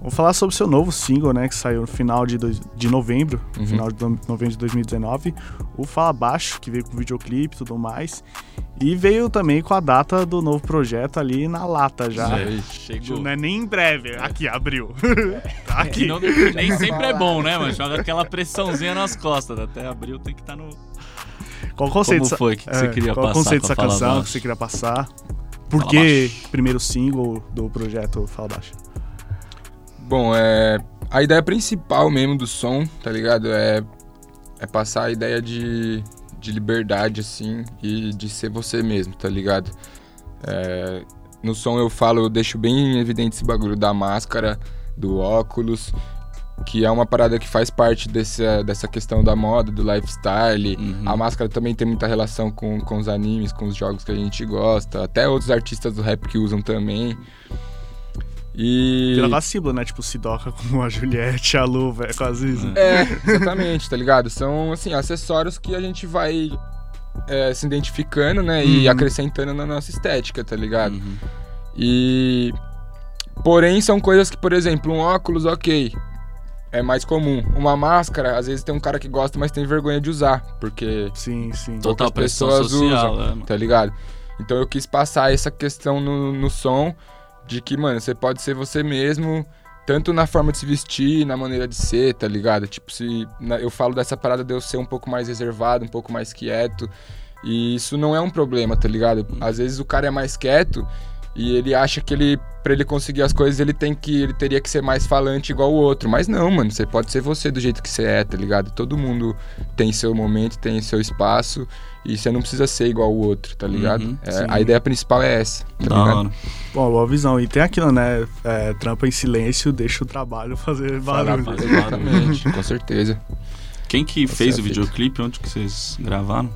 Vamos falar sobre o seu novo single, né? Que saiu no final de, dois- de novembro, Uhum. final de novembro de 2019. O Fala Baixo, que veio com videoclipe e tudo mais. E veio também com a data do novo projeto ali na lata já. Sei. Chegou. Não é nem em breve, aqui, abriu. Tá Que aqui. não- nem sempre é bom, né, mano? Joga aquela pressãozinha nas costas. Até abril tem que estar no. Qual o conceito? Como foi que que você queria qual o passar conceito com a dessa canção Baixo? que você queria passar? Por que primeiro single do projeto Fala Baixo? Bom, é. A ideia principal mesmo do som, tá ligado? É, é passar a ideia de, de liberdade, assim, e de ser você mesmo, tá ligado? É, no som eu falo, eu deixo bem evidente esse bagulho da máscara, do óculos, que é uma parada que faz parte dessa, dessa questão da moda, do lifestyle. Uhum. A máscara também tem muita relação com, com os animes, com os jogos que a gente gosta, até outros artistas do rap que usam também. E. Vira vacilo, né? Tipo, Sidoca com a Juliette, a luva, é quase isso. É, exatamente, tá ligado? São, assim, acessórios que a gente vai é, se identificando, né? E Uhum. acrescentando na nossa estética, tá ligado? Uhum. E. Porém, são coisas que, por exemplo, um óculos, ok. É mais comum. Uma máscara, às vezes tem um cara que gosta, mas tem vergonha de usar. Porque Sim, sim. Total pessoas social, usam, né, mano? tá ligado? Então eu quis passar essa questão no, no som de que, mano, você pode ser você mesmo, tanto na forma de se vestir, na maneira de ser, tá ligado? Tipo, se na- eu falo dessa parada de eu ser um pouco mais reservado, um pouco mais quieto, e isso não é um problema, tá ligado? Às vezes o cara é mais quieto e ele acha que ele para ele conseguir as coisas, ele tem que ele teria que ser mais falante igual o outro, mas não, mano, você pode ser você do jeito que você é, tá ligado? Todo mundo tem seu momento, tem seu espaço e você não precisa ser igual o outro, tá ligado? Uhum, É, a ideia principal é essa, tá Da ligado? hora. Bom, boa visão. E tem aquilo, né? É, trampa em silêncio, deixa o trabalho fazer barulho. fazer Exatamente, com certeza. Quem que fez o certo. videoclipe? Onde que vocês gravaram?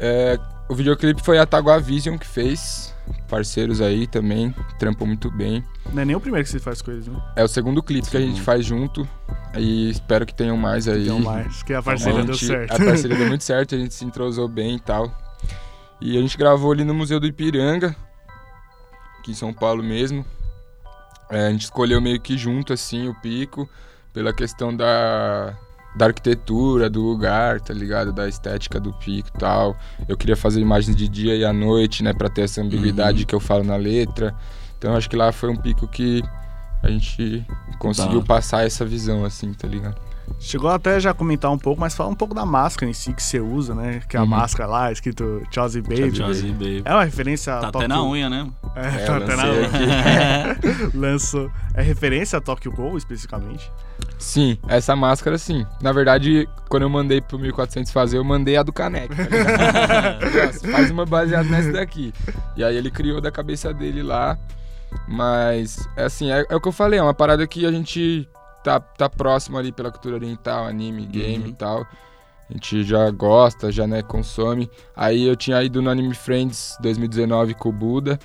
É, o videoclipe foi a Tagua Vision que fez, parceiros aí também, trampam muito bem. Não é nem o primeiro que você faz coisas, né? É o segundo clipe que a gente faz junto. E espero que tenham mais aí. Tem um mais, que a A, parceria deu gente- certo. a parceria deu muito certo, a gente se entrosou bem e tal. E a gente gravou ali no Museu do Ipiranga, aqui em São Paulo mesmo. É, a gente escolheu meio que junto, assim, o pico, pela questão da, da arquitetura, do lugar, tá ligado? Da estética do pico e tal. Eu queria fazer imagens de dia e à noite, né? Pra ter essa ambiguidade Uhum. que eu falo na letra. Então acho que lá foi um pico que a gente conseguiu Tá. passar essa visão, assim, tá ligado? Chegou até já a comentar um pouco, mas fala um pouco da máscara em si que você usa, né? Que é a Uhum. máscara lá, escrito Chelsea Baby. Josie Baby. É uma referência a Tá até na unha, né? É, É, tá até na unha. Lançou. É referência a Tokyo Ghoul, especificamente? Sim, essa máscara sim. Na verdade, quando eu mandei pro 1400 fazer, eu mandei a do Caneco. tá faz uma baseada nessa daqui. E aí ele criou da cabeça dele lá. Mas, é assim, é, é o que eu falei, é uma parada que a gente tá, tá próximo ali pela cultura oriental, anime, game Uhum. e tal. A gente já gosta, já né, consome. Aí eu tinha ido no Anime Friends 2019 com o Buda.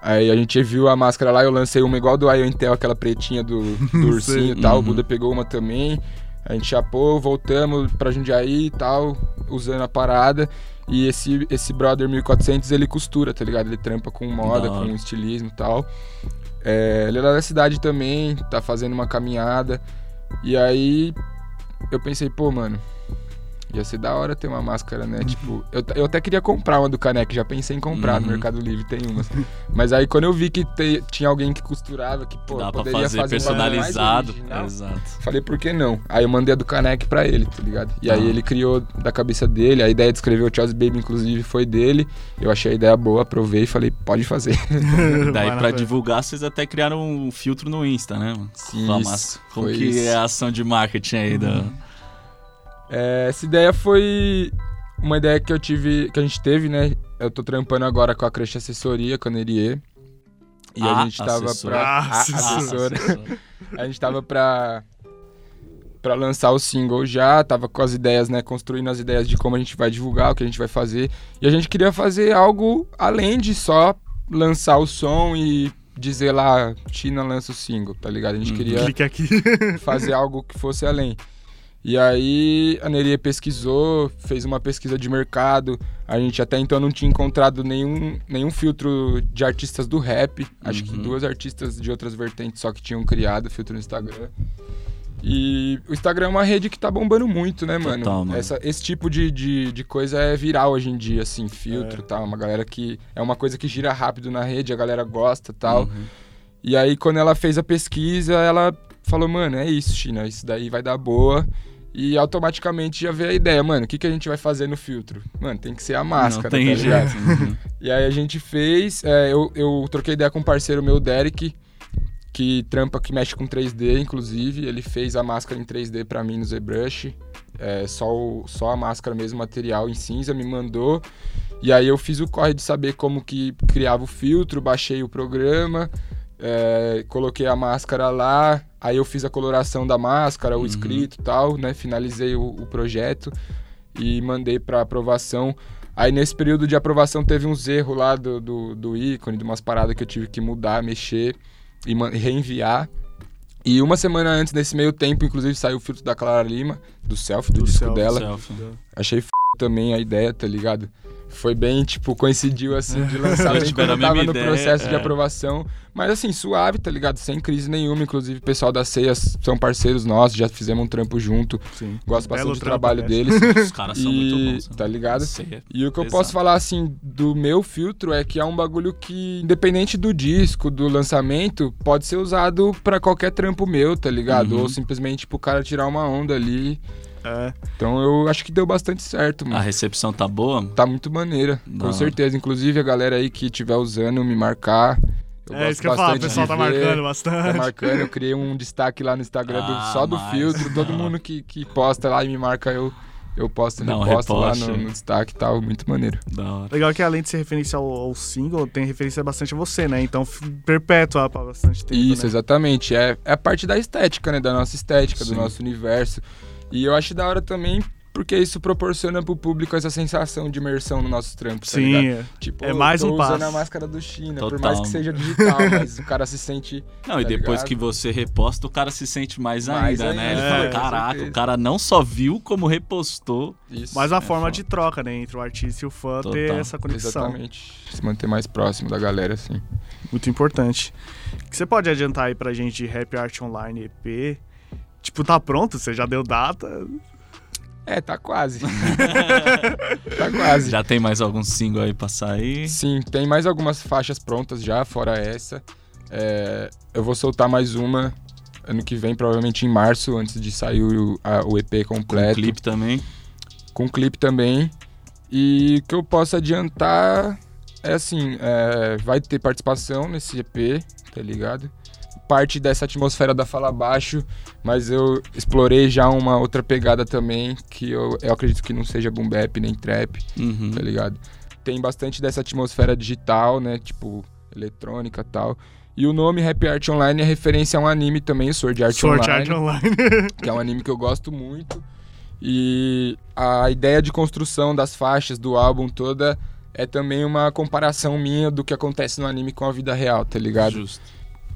Aí a gente viu a máscara lá, eu lancei uma igual do Ion Intel, aquela pretinha do, do ursinho e tal. O Uhum. Buda pegou uma também. A gente chapou, voltamos pra Jundiaí e tal, usando a parada. E esse, esse brother 1400, ele costura, tá ligado? Ele trampa com moda, Da hora. com estilismo e tal. É, ele é lá da cidade também, tá fazendo uma caminhada. E aí eu pensei, pô, mano, ia ser da hora ter uma máscara, né? Tipo, eu, eu até queria comprar uma do Caneco, já pensei em comprar no Uhum. Mercado Livre, tem umas. Mas aí quando eu vi que te- tinha alguém que costurava, que, pô, Dá pra poderia fazer, fazer um personalizado. original, Exato. Falei, por que não? Aí eu mandei a do Caneco pra ele, tá ligado? E aí Ah. ele criou da cabeça dele, a ideia de escrever o Charles Baby, inclusive, foi dele. Eu achei a ideia boa, aprovei e falei, pode fazer. Daí pra divulgar, vocês até criaram um filtro no Insta, né? mano? Sim, Com a isso, foi que isso. é a ação de marketing aí da... É, essa ideia foi uma ideia que eu tive, que a gente teve, né? Eu tô trampando agora com a Crush Assessoria, com a Nerie. E a A gente tava assessora. pra. Ah, a assessora. A gente tava pra. Pra lançar o single já, tava com as ideias, né? Construindo as ideias de como a gente vai divulgar, o que a gente vai fazer. E a gente queria fazer algo além de só lançar o som e dizer lá, China lança o single, tá ligado? A gente Uhum. queria fazer algo que fosse além. E aí a Neria pesquisou, fez uma pesquisa de mercado. A gente até então não tinha encontrado nenhum, nenhum filtro de artistas do rap. Acho que Uhum. duas artistas de outras vertentes só que tinham criado filtro no Instagram. E o Instagram é uma rede que tá bombando muito, né, mano? Total, mano. Essa, esse tipo de, de, de coisa é viral hoje em dia, assim, filtro e tal. Uma galera que. É uma coisa que gira rápido na rede, a galera gosta e tal. Uhum. E aí, quando ela fez a pesquisa, ela falou, mano, é isso, China, isso daí vai dar boa. E automaticamente já veio a ideia, mano, o que, que a gente vai fazer no filtro? Mano, tem que ser a máscara, Não tem tá jeito. Uhum. E aí a gente fez, é, eu, eu troquei ideia com um parceiro meu, Derek, que trampa, que mexe com 3D, inclusive. Ele fez a máscara em 3D pra mim no ZBrush. É, só, o- só a máscara mesmo, material em cinza, me mandou. E aí eu fiz o corre de saber como que criava o filtro, baixei o programa, é, coloquei a máscara lá, aí eu fiz a coloração da máscara, o Uhum. escrito e tal, né? Finalizei o, o projeto e mandei para aprovação. Aí nesse período de aprovação teve uns erros lá do, do, do ícone, de umas paradas que eu tive que mudar, mexer e reenviar. E uma semana antes, nesse meio tempo, inclusive, saiu o filtro da Clara Lima, do selfie, do, Do disco selfie, dela. Selfie. Achei f... também a ideia, tá ligado? Foi bem, tipo, coincidiu assim de bem tipo, quando tava no ideia, processo de é. aprovação. Mas assim, suave, tá ligado? Sem crise nenhuma. Inclusive, o pessoal da Ceia são parceiros nossos, já fizemos um trampo junto. Sim. Gosto Belo bastante do trabalho aliás. deles. Os caras são muito e, bons. né? tá ligado? Sei, é. E o que eu posso falar, assim, do meu filtro é que é um bagulho que, independente do disco, do lançamento, pode ser usado pra qualquer trampo meu, tá ligado? Uhum. Ou simplesmente pro cara tirar uma onda ali. É. Então eu acho que deu bastante certo, mano. A recepção tá boa? Tá muito maneira, Da com certeza. Inclusive a galera aí que estiver usando, me marcar. Eu É gosto isso que eu falo, o pessoal tá marcando Tá bastante. marcando, eu criei um destaque lá no Instagram do- Ah, só do mas- filtro. Todo não. mundo que, que posta lá e me marca, eu, eu posto, Não, reposto lá no, no destaque e tal. Muito maneiro. Da hora. Legal que além de ser referência ao, ao single, tem referência bastante a você, né? Então perpétua pra bastante tempo. Isso, né? exatamente. É, é a parte da estética, né? Da nossa estética, Sim. do nosso universo. E eu acho da hora também porque isso proporciona pro público essa sensação de imersão no nosso trampo, tá? Sim, é. Tipo, É mais tô um usando passo. a máscara do China, por Total, mais que seja digital, mas o cara se sente... Não, e Tá depois ligado? que você reposta, o cara se sente mais, Mais ainda, né? ainda, Ele é, fala, caraca, certeza. o cara não só viu, como repostou. Isso. mais uma É forma foda. de troca, né? Entre o artista e o fã ter Total. essa conexão. Exatamente. Se manter mais próximo da galera, assim. Muito importante. O que você pode adiantar aí pra gente de Rap Art Online EP? Tipo, tá pronto? Você já deu data? É, tá quase. tá quase. Já tem mais algum single aí pra sair? Sim, tem mais algumas faixas prontas já, fora essa. É, eu vou soltar mais uma ano que vem, provavelmente em março, antes de sair o, a- o EP Com completo. clipe também. Com clipe também. E o que eu posso adiantar é assim, é, vai ter participação nesse EP, tá ligado? Parte dessa atmosfera da Fala Baixo, mas eu explorei já uma outra pegada também, que eu, eu acredito que não seja boom bap nem trap, Uhum. tá ligado? Tem bastante dessa atmosfera digital, né? Tipo, eletrônica e tal. E o nome Rap Art Online é referência a um anime também, o Sword Art Sword Online Art Online. que é um anime que eu gosto muito. E a ideia de construção das faixas do álbum toda é também uma comparação minha do que acontece no anime com a vida real, tá ligado? Justo.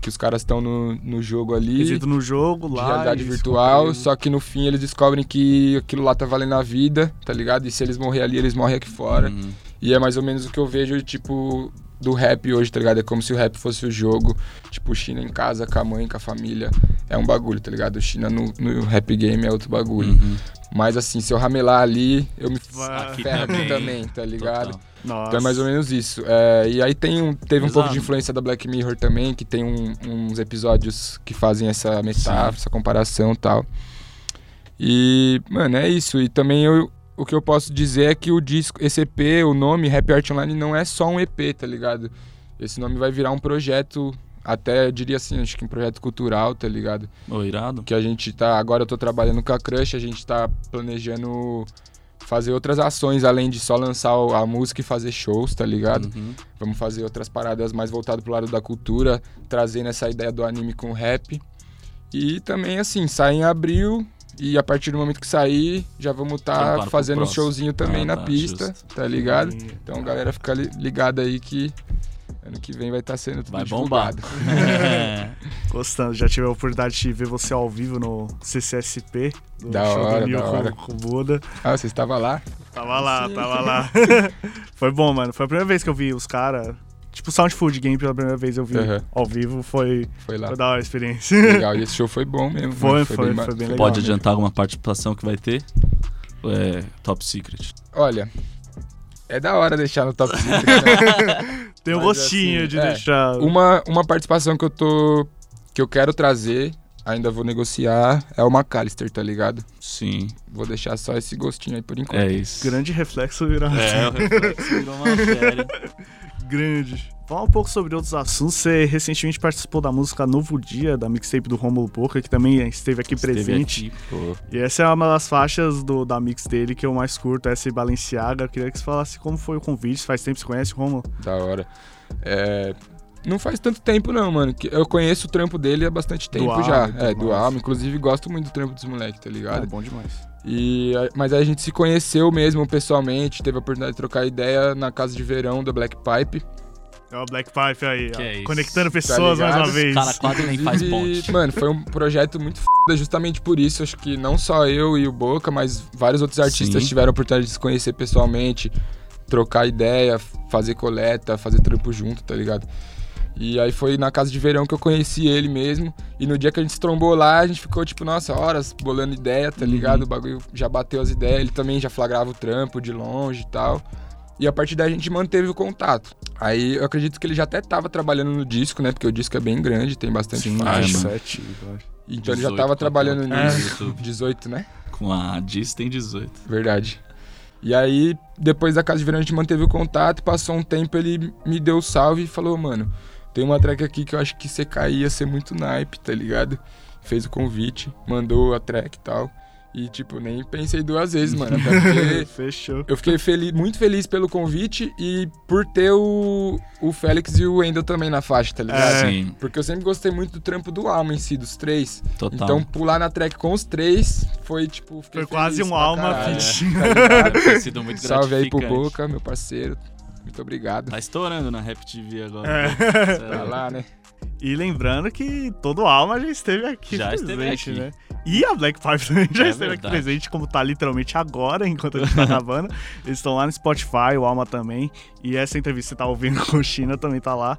Que os caras estão no, no jogo ali, Acredito no jogo de lá. realidade e virtual, só que no fim eles descobrem que aquilo lá tá valendo a vida, tá ligado? E se eles morrer ali, eles morrem aqui fora. Uhum. E é mais ou menos o que eu vejo, tipo, do rap hoje, tá ligado? É como se o rap fosse o jogo. Tipo, China em casa, com a mãe, com a família. É um bagulho, tá ligado? China no, no rap game é outro bagulho. Uhum. Mas assim, se eu ramelar ali, eu me. Aqui ferro também. aqui também, tá ligado? Então é mais ou menos isso. É, e aí tem um, teve um pouco Exato. de influência da Black Mirror também, que tem um- uns episódios que fazem essa metáfora, Sim. essa comparação e tal. E, mano, é isso. E também eu, o que eu posso dizer é que o disco, esse EP, o nome Rap Art Online não é só um EP, tá ligado? Esse nome vai virar um projeto até eu diria assim, acho que um projeto cultural, tá ligado? Ô, irado. Que a gente tá. Agora eu tô trabalhando com a Crush, a gente tá planejando fazer outras ações além de só lançar a música e fazer shows, tá ligado? Uhum. Vamos fazer outras paradas mais voltadas pro lado da cultura, trazendo essa ideia do anime com rap. E também, assim, sai em abril e a partir do momento que sair, já vamos estar pro fazendo um showzinho também Ah, na tá, pista, justo. tá ligado? Então, galera, fica li- ligada aí que ano que vem vai estar sendo tudo Vai bombar. divulgado. Gostando, já tive a oportunidade de ver você ao vivo no CCSP, do Da show hora, do Nil com o Buda. Ah, você estava lá? Tava lá, Sim. tava lá. foi bom, mano. Foi a primeira vez que eu vi os caras. Tipo, Sound Food Game pela primeira vez eu vi Aham. ao vivo. Foi, Foi lá. foi da hora a experiência. Legal, e esse show foi bom mesmo. Foi, mano, foi, ma- foi bem legal. Pode adiantar alguma participação que vai ter? É top secret? Olha, é da hora deixar no top 5, né? Tem um gostinho assim, de é, deixar. Uma, uma participação que eu tô. que eu quero trazer, ainda vou negociar, é o McAllister, tá ligado? Sim, Vou deixar só esse gostinho aí por enquanto. é isso. Grande reflexo virar. É, o reflexo virou matéria. Grande. Fala um pouco sobre outros assuntos. Você recentemente participou da música Novo Dia, da mixtape do Romulo Boca, que também esteve aqui Esteve presente. aqui. E essa é uma das faixas do, da mix dele que eu mais curto, essa e Balenciaga. Eu queria que você falasse como foi o convite, faz tempo que você conhece o Romulo. Da hora. É, Não faz tanto tempo, não, mano. que Eu conheço o trampo dele há bastante tempo Alma já. É, do. Inclusive, gosto muito do trampo dos moleques, tá É ligado? bom demais. E, mas aí a gente se conheceu mesmo pessoalmente, teve a oportunidade de trocar ideia na casa de verão da Black Pipe. É o Black Pipe aí, é conectando pessoas mais ligado? uma vez. Cara, quase nem faz ponte. Mano, foi um projeto muito foda justamente por isso. Acho que não só eu e o Boca, mas vários outros artistas Sim. tiveram a oportunidade de se conhecer pessoalmente, trocar ideia, fazer coleta, fazer trampo junto, tá ligado? E aí foi na casa de verão que eu conheci ele mesmo. E no dia que a gente se trombou lá, a gente ficou, tipo, nossa, horas bolando ideia, tá ligado? O bagulho já bateu as ideias. Ele também já flagrava o trampo de longe e tal. E a partir daí a gente manteve o contato. Aí eu acredito que ele já até tava trabalhando no disco, né? Porque o disco é bem grande, tem bastante Sim, faixa. é, mano. Sete, eu acho. Então ele já 18 tava trabalhando nisso. no YouTube. 18, né? Com a Diz tem 18. Verdade. E aí, depois da casa de verão, a gente manteve o contato. Passou um tempo, ele me deu o salve e falou: Mano, tem uma track aqui que eu acho que você cair ia ser muito naipe, tá ligado? Fez o convite, mandou a track e tal. E, tipo, nem pensei duas vezes, mano. Até porque Fechou. eu fiquei feliz, muito feliz pelo convite e por ter o, o Félix e o Wendel também na faixa, tá ligado? É. Sim, Porque eu sempre gostei muito do trampo do Alma em si, dos três. total. Então, pular na track com os três foi, tipo... fiquei Foi quase um alma caralho, fit. tá ligado? Ter sido muito Salve aí pro. Boca, meu parceiro. Muito obrigado. Tá estourando na Rap TV agora. É. né? Tá lá, né? E lembrando que todo alma já esteve aqui Já presente, esteve aqui. né? E a Black Pipe também já É esteve aqui verdade. presente, como tá literalmente agora, enquanto a gente tá gravando. Eles estão lá no Spotify, o Alma também. E essa entrevista que você tá ouvindo com o China também tá lá.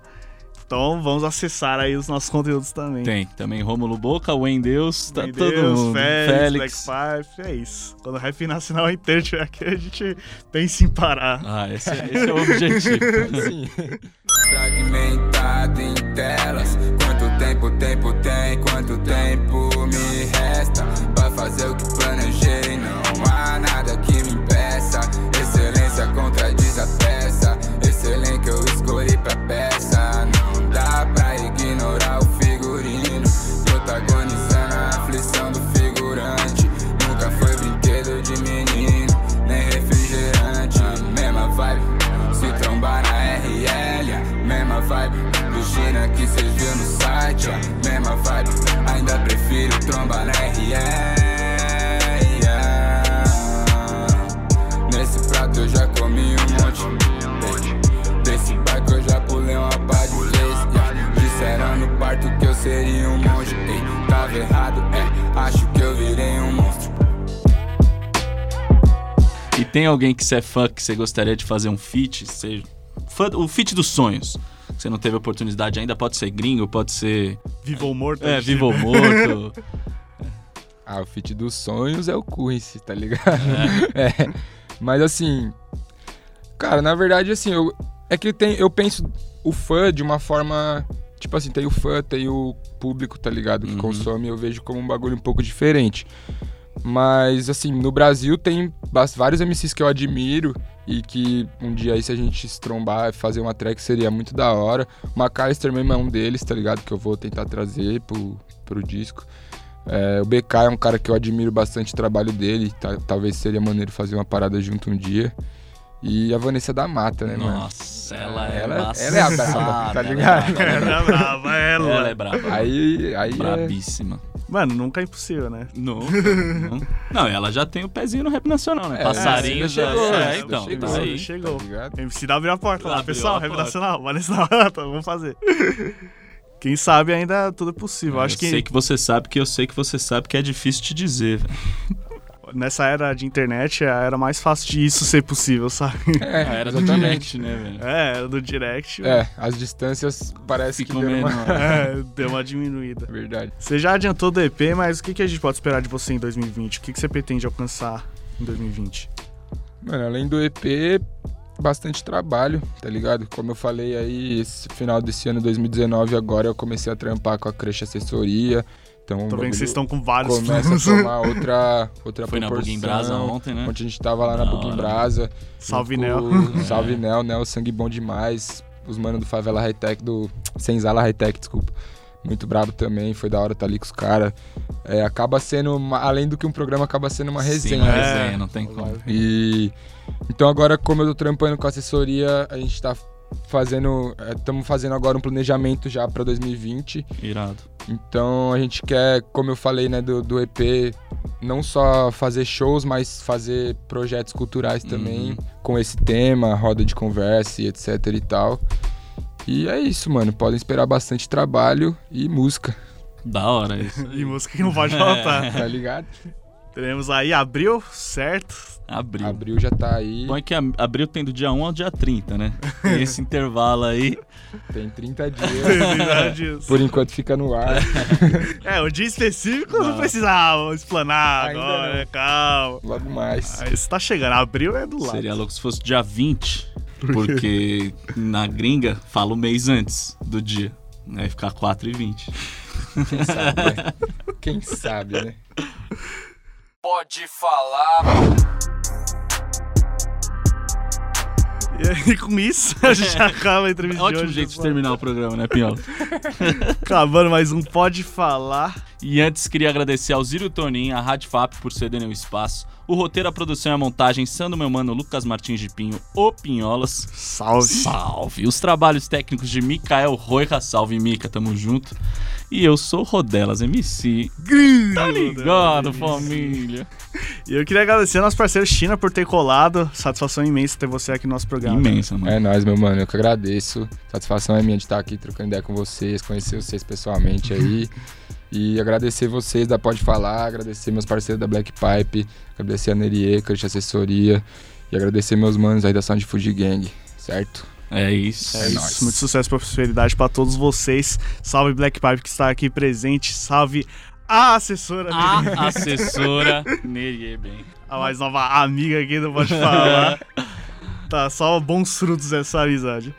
Então vamos acessar aí os nossos conteúdos também. Tem também Rômulo Boca, Wendeus, tá Meu todo Deus, mundo. Félix, Black Pipe, é isso. Quando o rap nacional inteiro estiver aqui, a gente pensa em parar. Ah, esse, é- esse é o objetivo. Sim. Fragmentado em telas. Quanto tempo, tempo tem? Quanto tempo me resta? Vibe, do que cês viu no site. ó. Mesma vibe, ainda prefiro trombar na RL. Nesse prato eu já comi um monte. Desse barco eu já pulei uma pá de vez. Disseram no parto que eu seria um monge. Ei, tava errado, é. Acho que eu virei um monstro. E tem alguém que você é fã que você gostaria de fazer um feat? Seja, fã, o feat dos sonhos. Que você não teve oportunidade ainda, pode ser gringo, pode ser. Vivo ou morto? É, vivo ou morto. Ah, o feat dos sonhos é o Quincy, tá ligado? É. Mas assim, cara, na verdade, assim, eu, é que tem, eu penso o fã de uma forma. Tipo assim, tem o fã, tem o público, tá ligado? Que Uhum. consome, eu vejo como um bagulho um pouco diferente. Mas, assim, no Brasil tem vários MCs que eu admiro e que um dia aí, se a gente se trombar e fazer uma track, seria muito da hora. O McAllister mesmo é um deles, tá ligado? Que eu vou tentar trazer pro, pro disco. É, o BK é um cara que eu admiro bastante o trabalho dele, ta- talvez seria maneiro fazer uma parada junto um dia. E a Vanessa da Mata, né, mano? Nossa, ela é Ela- ela é a braba, tá é ligado? Ela é brava, ela. Ela é braba. Aí, aí é... Mano, nunca é impossível, né? Não, não. Não, ela já tem o pezinho no rap nacional, né? É, Passarinho ainda já. chegou, é, ainda então. chegou, tá aí. Chegou. Tá? MC abriu a porta lá, pessoal, rap nacional, vamos fazer. Quem sabe ainda tudo é possível. Eu Acho que sei que você sabe que eu sei que você sabe que é difícil te dizer, velho. Nessa era de internet era mais fácil de isso ser possível, sabe? É, Ah, era do exatamente. direct, né, velho? É, era do direct. É, as distâncias parece Ficou que deu uma... É, deu uma diminuída. Verdade. Você já adiantou do EP, mas o que, que a gente pode esperar de você em 2020? O que, que você pretende alcançar em 2020? Mano, além do EP, bastante trabalho, tá ligado? Como eu falei aí, esse final desse ano, 2019, agora eu comecei a trampar com a Crush Assessoria. Então, Tô vendo que vocês estão com vários começa a planos. tomar outra, outra Foi na proporção. Bug em Brasa ontem, né? Onde a gente tava lá na hora. Brasa. Salve, Nel. com- Salve, Nel. Nel, sangue bom demais. Os manos do Favela High Tech, do Senzala High Tech, desculpa. Muito brabo também, foi da hora estar ali com os caras. É, acaba sendo, uma- além do que um programa, acaba sendo uma Sim, resenha. uma né? resenha, não tem como. E então agora, como eu tô trampando com a assessoria, a gente tá fazendo. Estamos fazendo agora um planejamento já pra 2020. Irado. Então a gente quer, como eu falei, né, do, do EP, não só fazer shows, mas fazer projetos culturais também Uhum. com esse tema, roda de conversa e etc e tal. E é isso, mano. Podem esperar bastante trabalho e música, Da hora isso. E música que não pode faltar. tá ligado? Teremos aí abril, certo? Abril. Abril já tá aí, Bom é que abril tem do dia 1 ao dia 30, né? Tem esse intervalo aí. Tem 30 dias. Verdade. Por enquanto fica no ar. É, o dia específico não, Não. precisava explanar Ainda agora, não. né? calma. Logo mais. Aí você tá chegando, abril é do lado. Seria louco se fosse dia 20, porque na gringa fala o mês antes do dia. Aí ficar 4 e 20. Quem sabe, né? Quem sabe, né? Pode falar. E com isso, a gente acaba a entrevista de Ótimo hoje. jeito de pessoal. terminar o programa, né, Pinhola? Acabando mais um Pode Falar. E antes queria agradecer ao Zírio Tonin, a Rádio FAP por cederem o espaço, o roteiro, a produção e a montagem são do meu mano Lucas Martins de Pinho, o Pinholas. Salve. Salve! Os trabalhos técnicos de Mikael Roira, salve Mica, tamo junto. E eu sou Rodelas MC. Tá ligado, família? E eu queria agradecer ao nosso parceiro China por ter colado. Satisfação imensa ter você aqui no nosso programa. Imensa, mano. É nóis, meu mano. Eu que agradeço. Satisfação é minha de estar aqui trocando ideia com vocês, conhecer vocês pessoalmente aí. E agradecer vocês da Pode Falar, agradecer meus parceiros da Black Pipe, agradecer a Nerie, Crush Assessoria e agradecer meus manos aí da Sound Food Gang, certo? É isso. É isso. nóis. Muito sucesso e prosperidade pra todos vocês. Salve Black Pipe que está aqui presente. Salve a assessora dele, A assessora Nerie bem. a mais nova amiga aqui do Pode Falar. tá, só bons frutos essa amizade.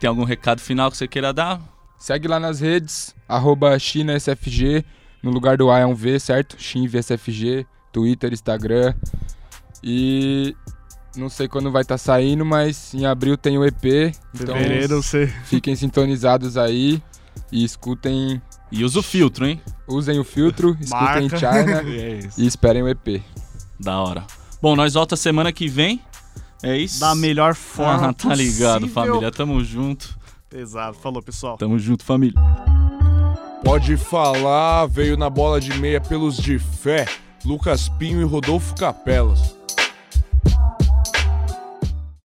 Tem algum recado final que você queira dar? Segue lá nas redes, arroba ChinaSFG, no lugar do A é um V, certo? ChinVSFG, Twitter, Instagram. E não sei quando vai estar saindo, mas em abril tem o EP. Então Fevereiro você. fiquem sintonizados aí e escutem, E usa o filtro, hein? usem o filtro, escutem. China É isso. e esperem o EP. Da hora. Bom, nós volta semana que vem. É isso? Da melhor forma. Ah, tá ligado, possível. família. Tamo junto. Exato. Falou, pessoal. Tamo junto, família. Pode falar, veio na bola de meia pelos de fé, Lucas Pinho e Rodolfo Capelas.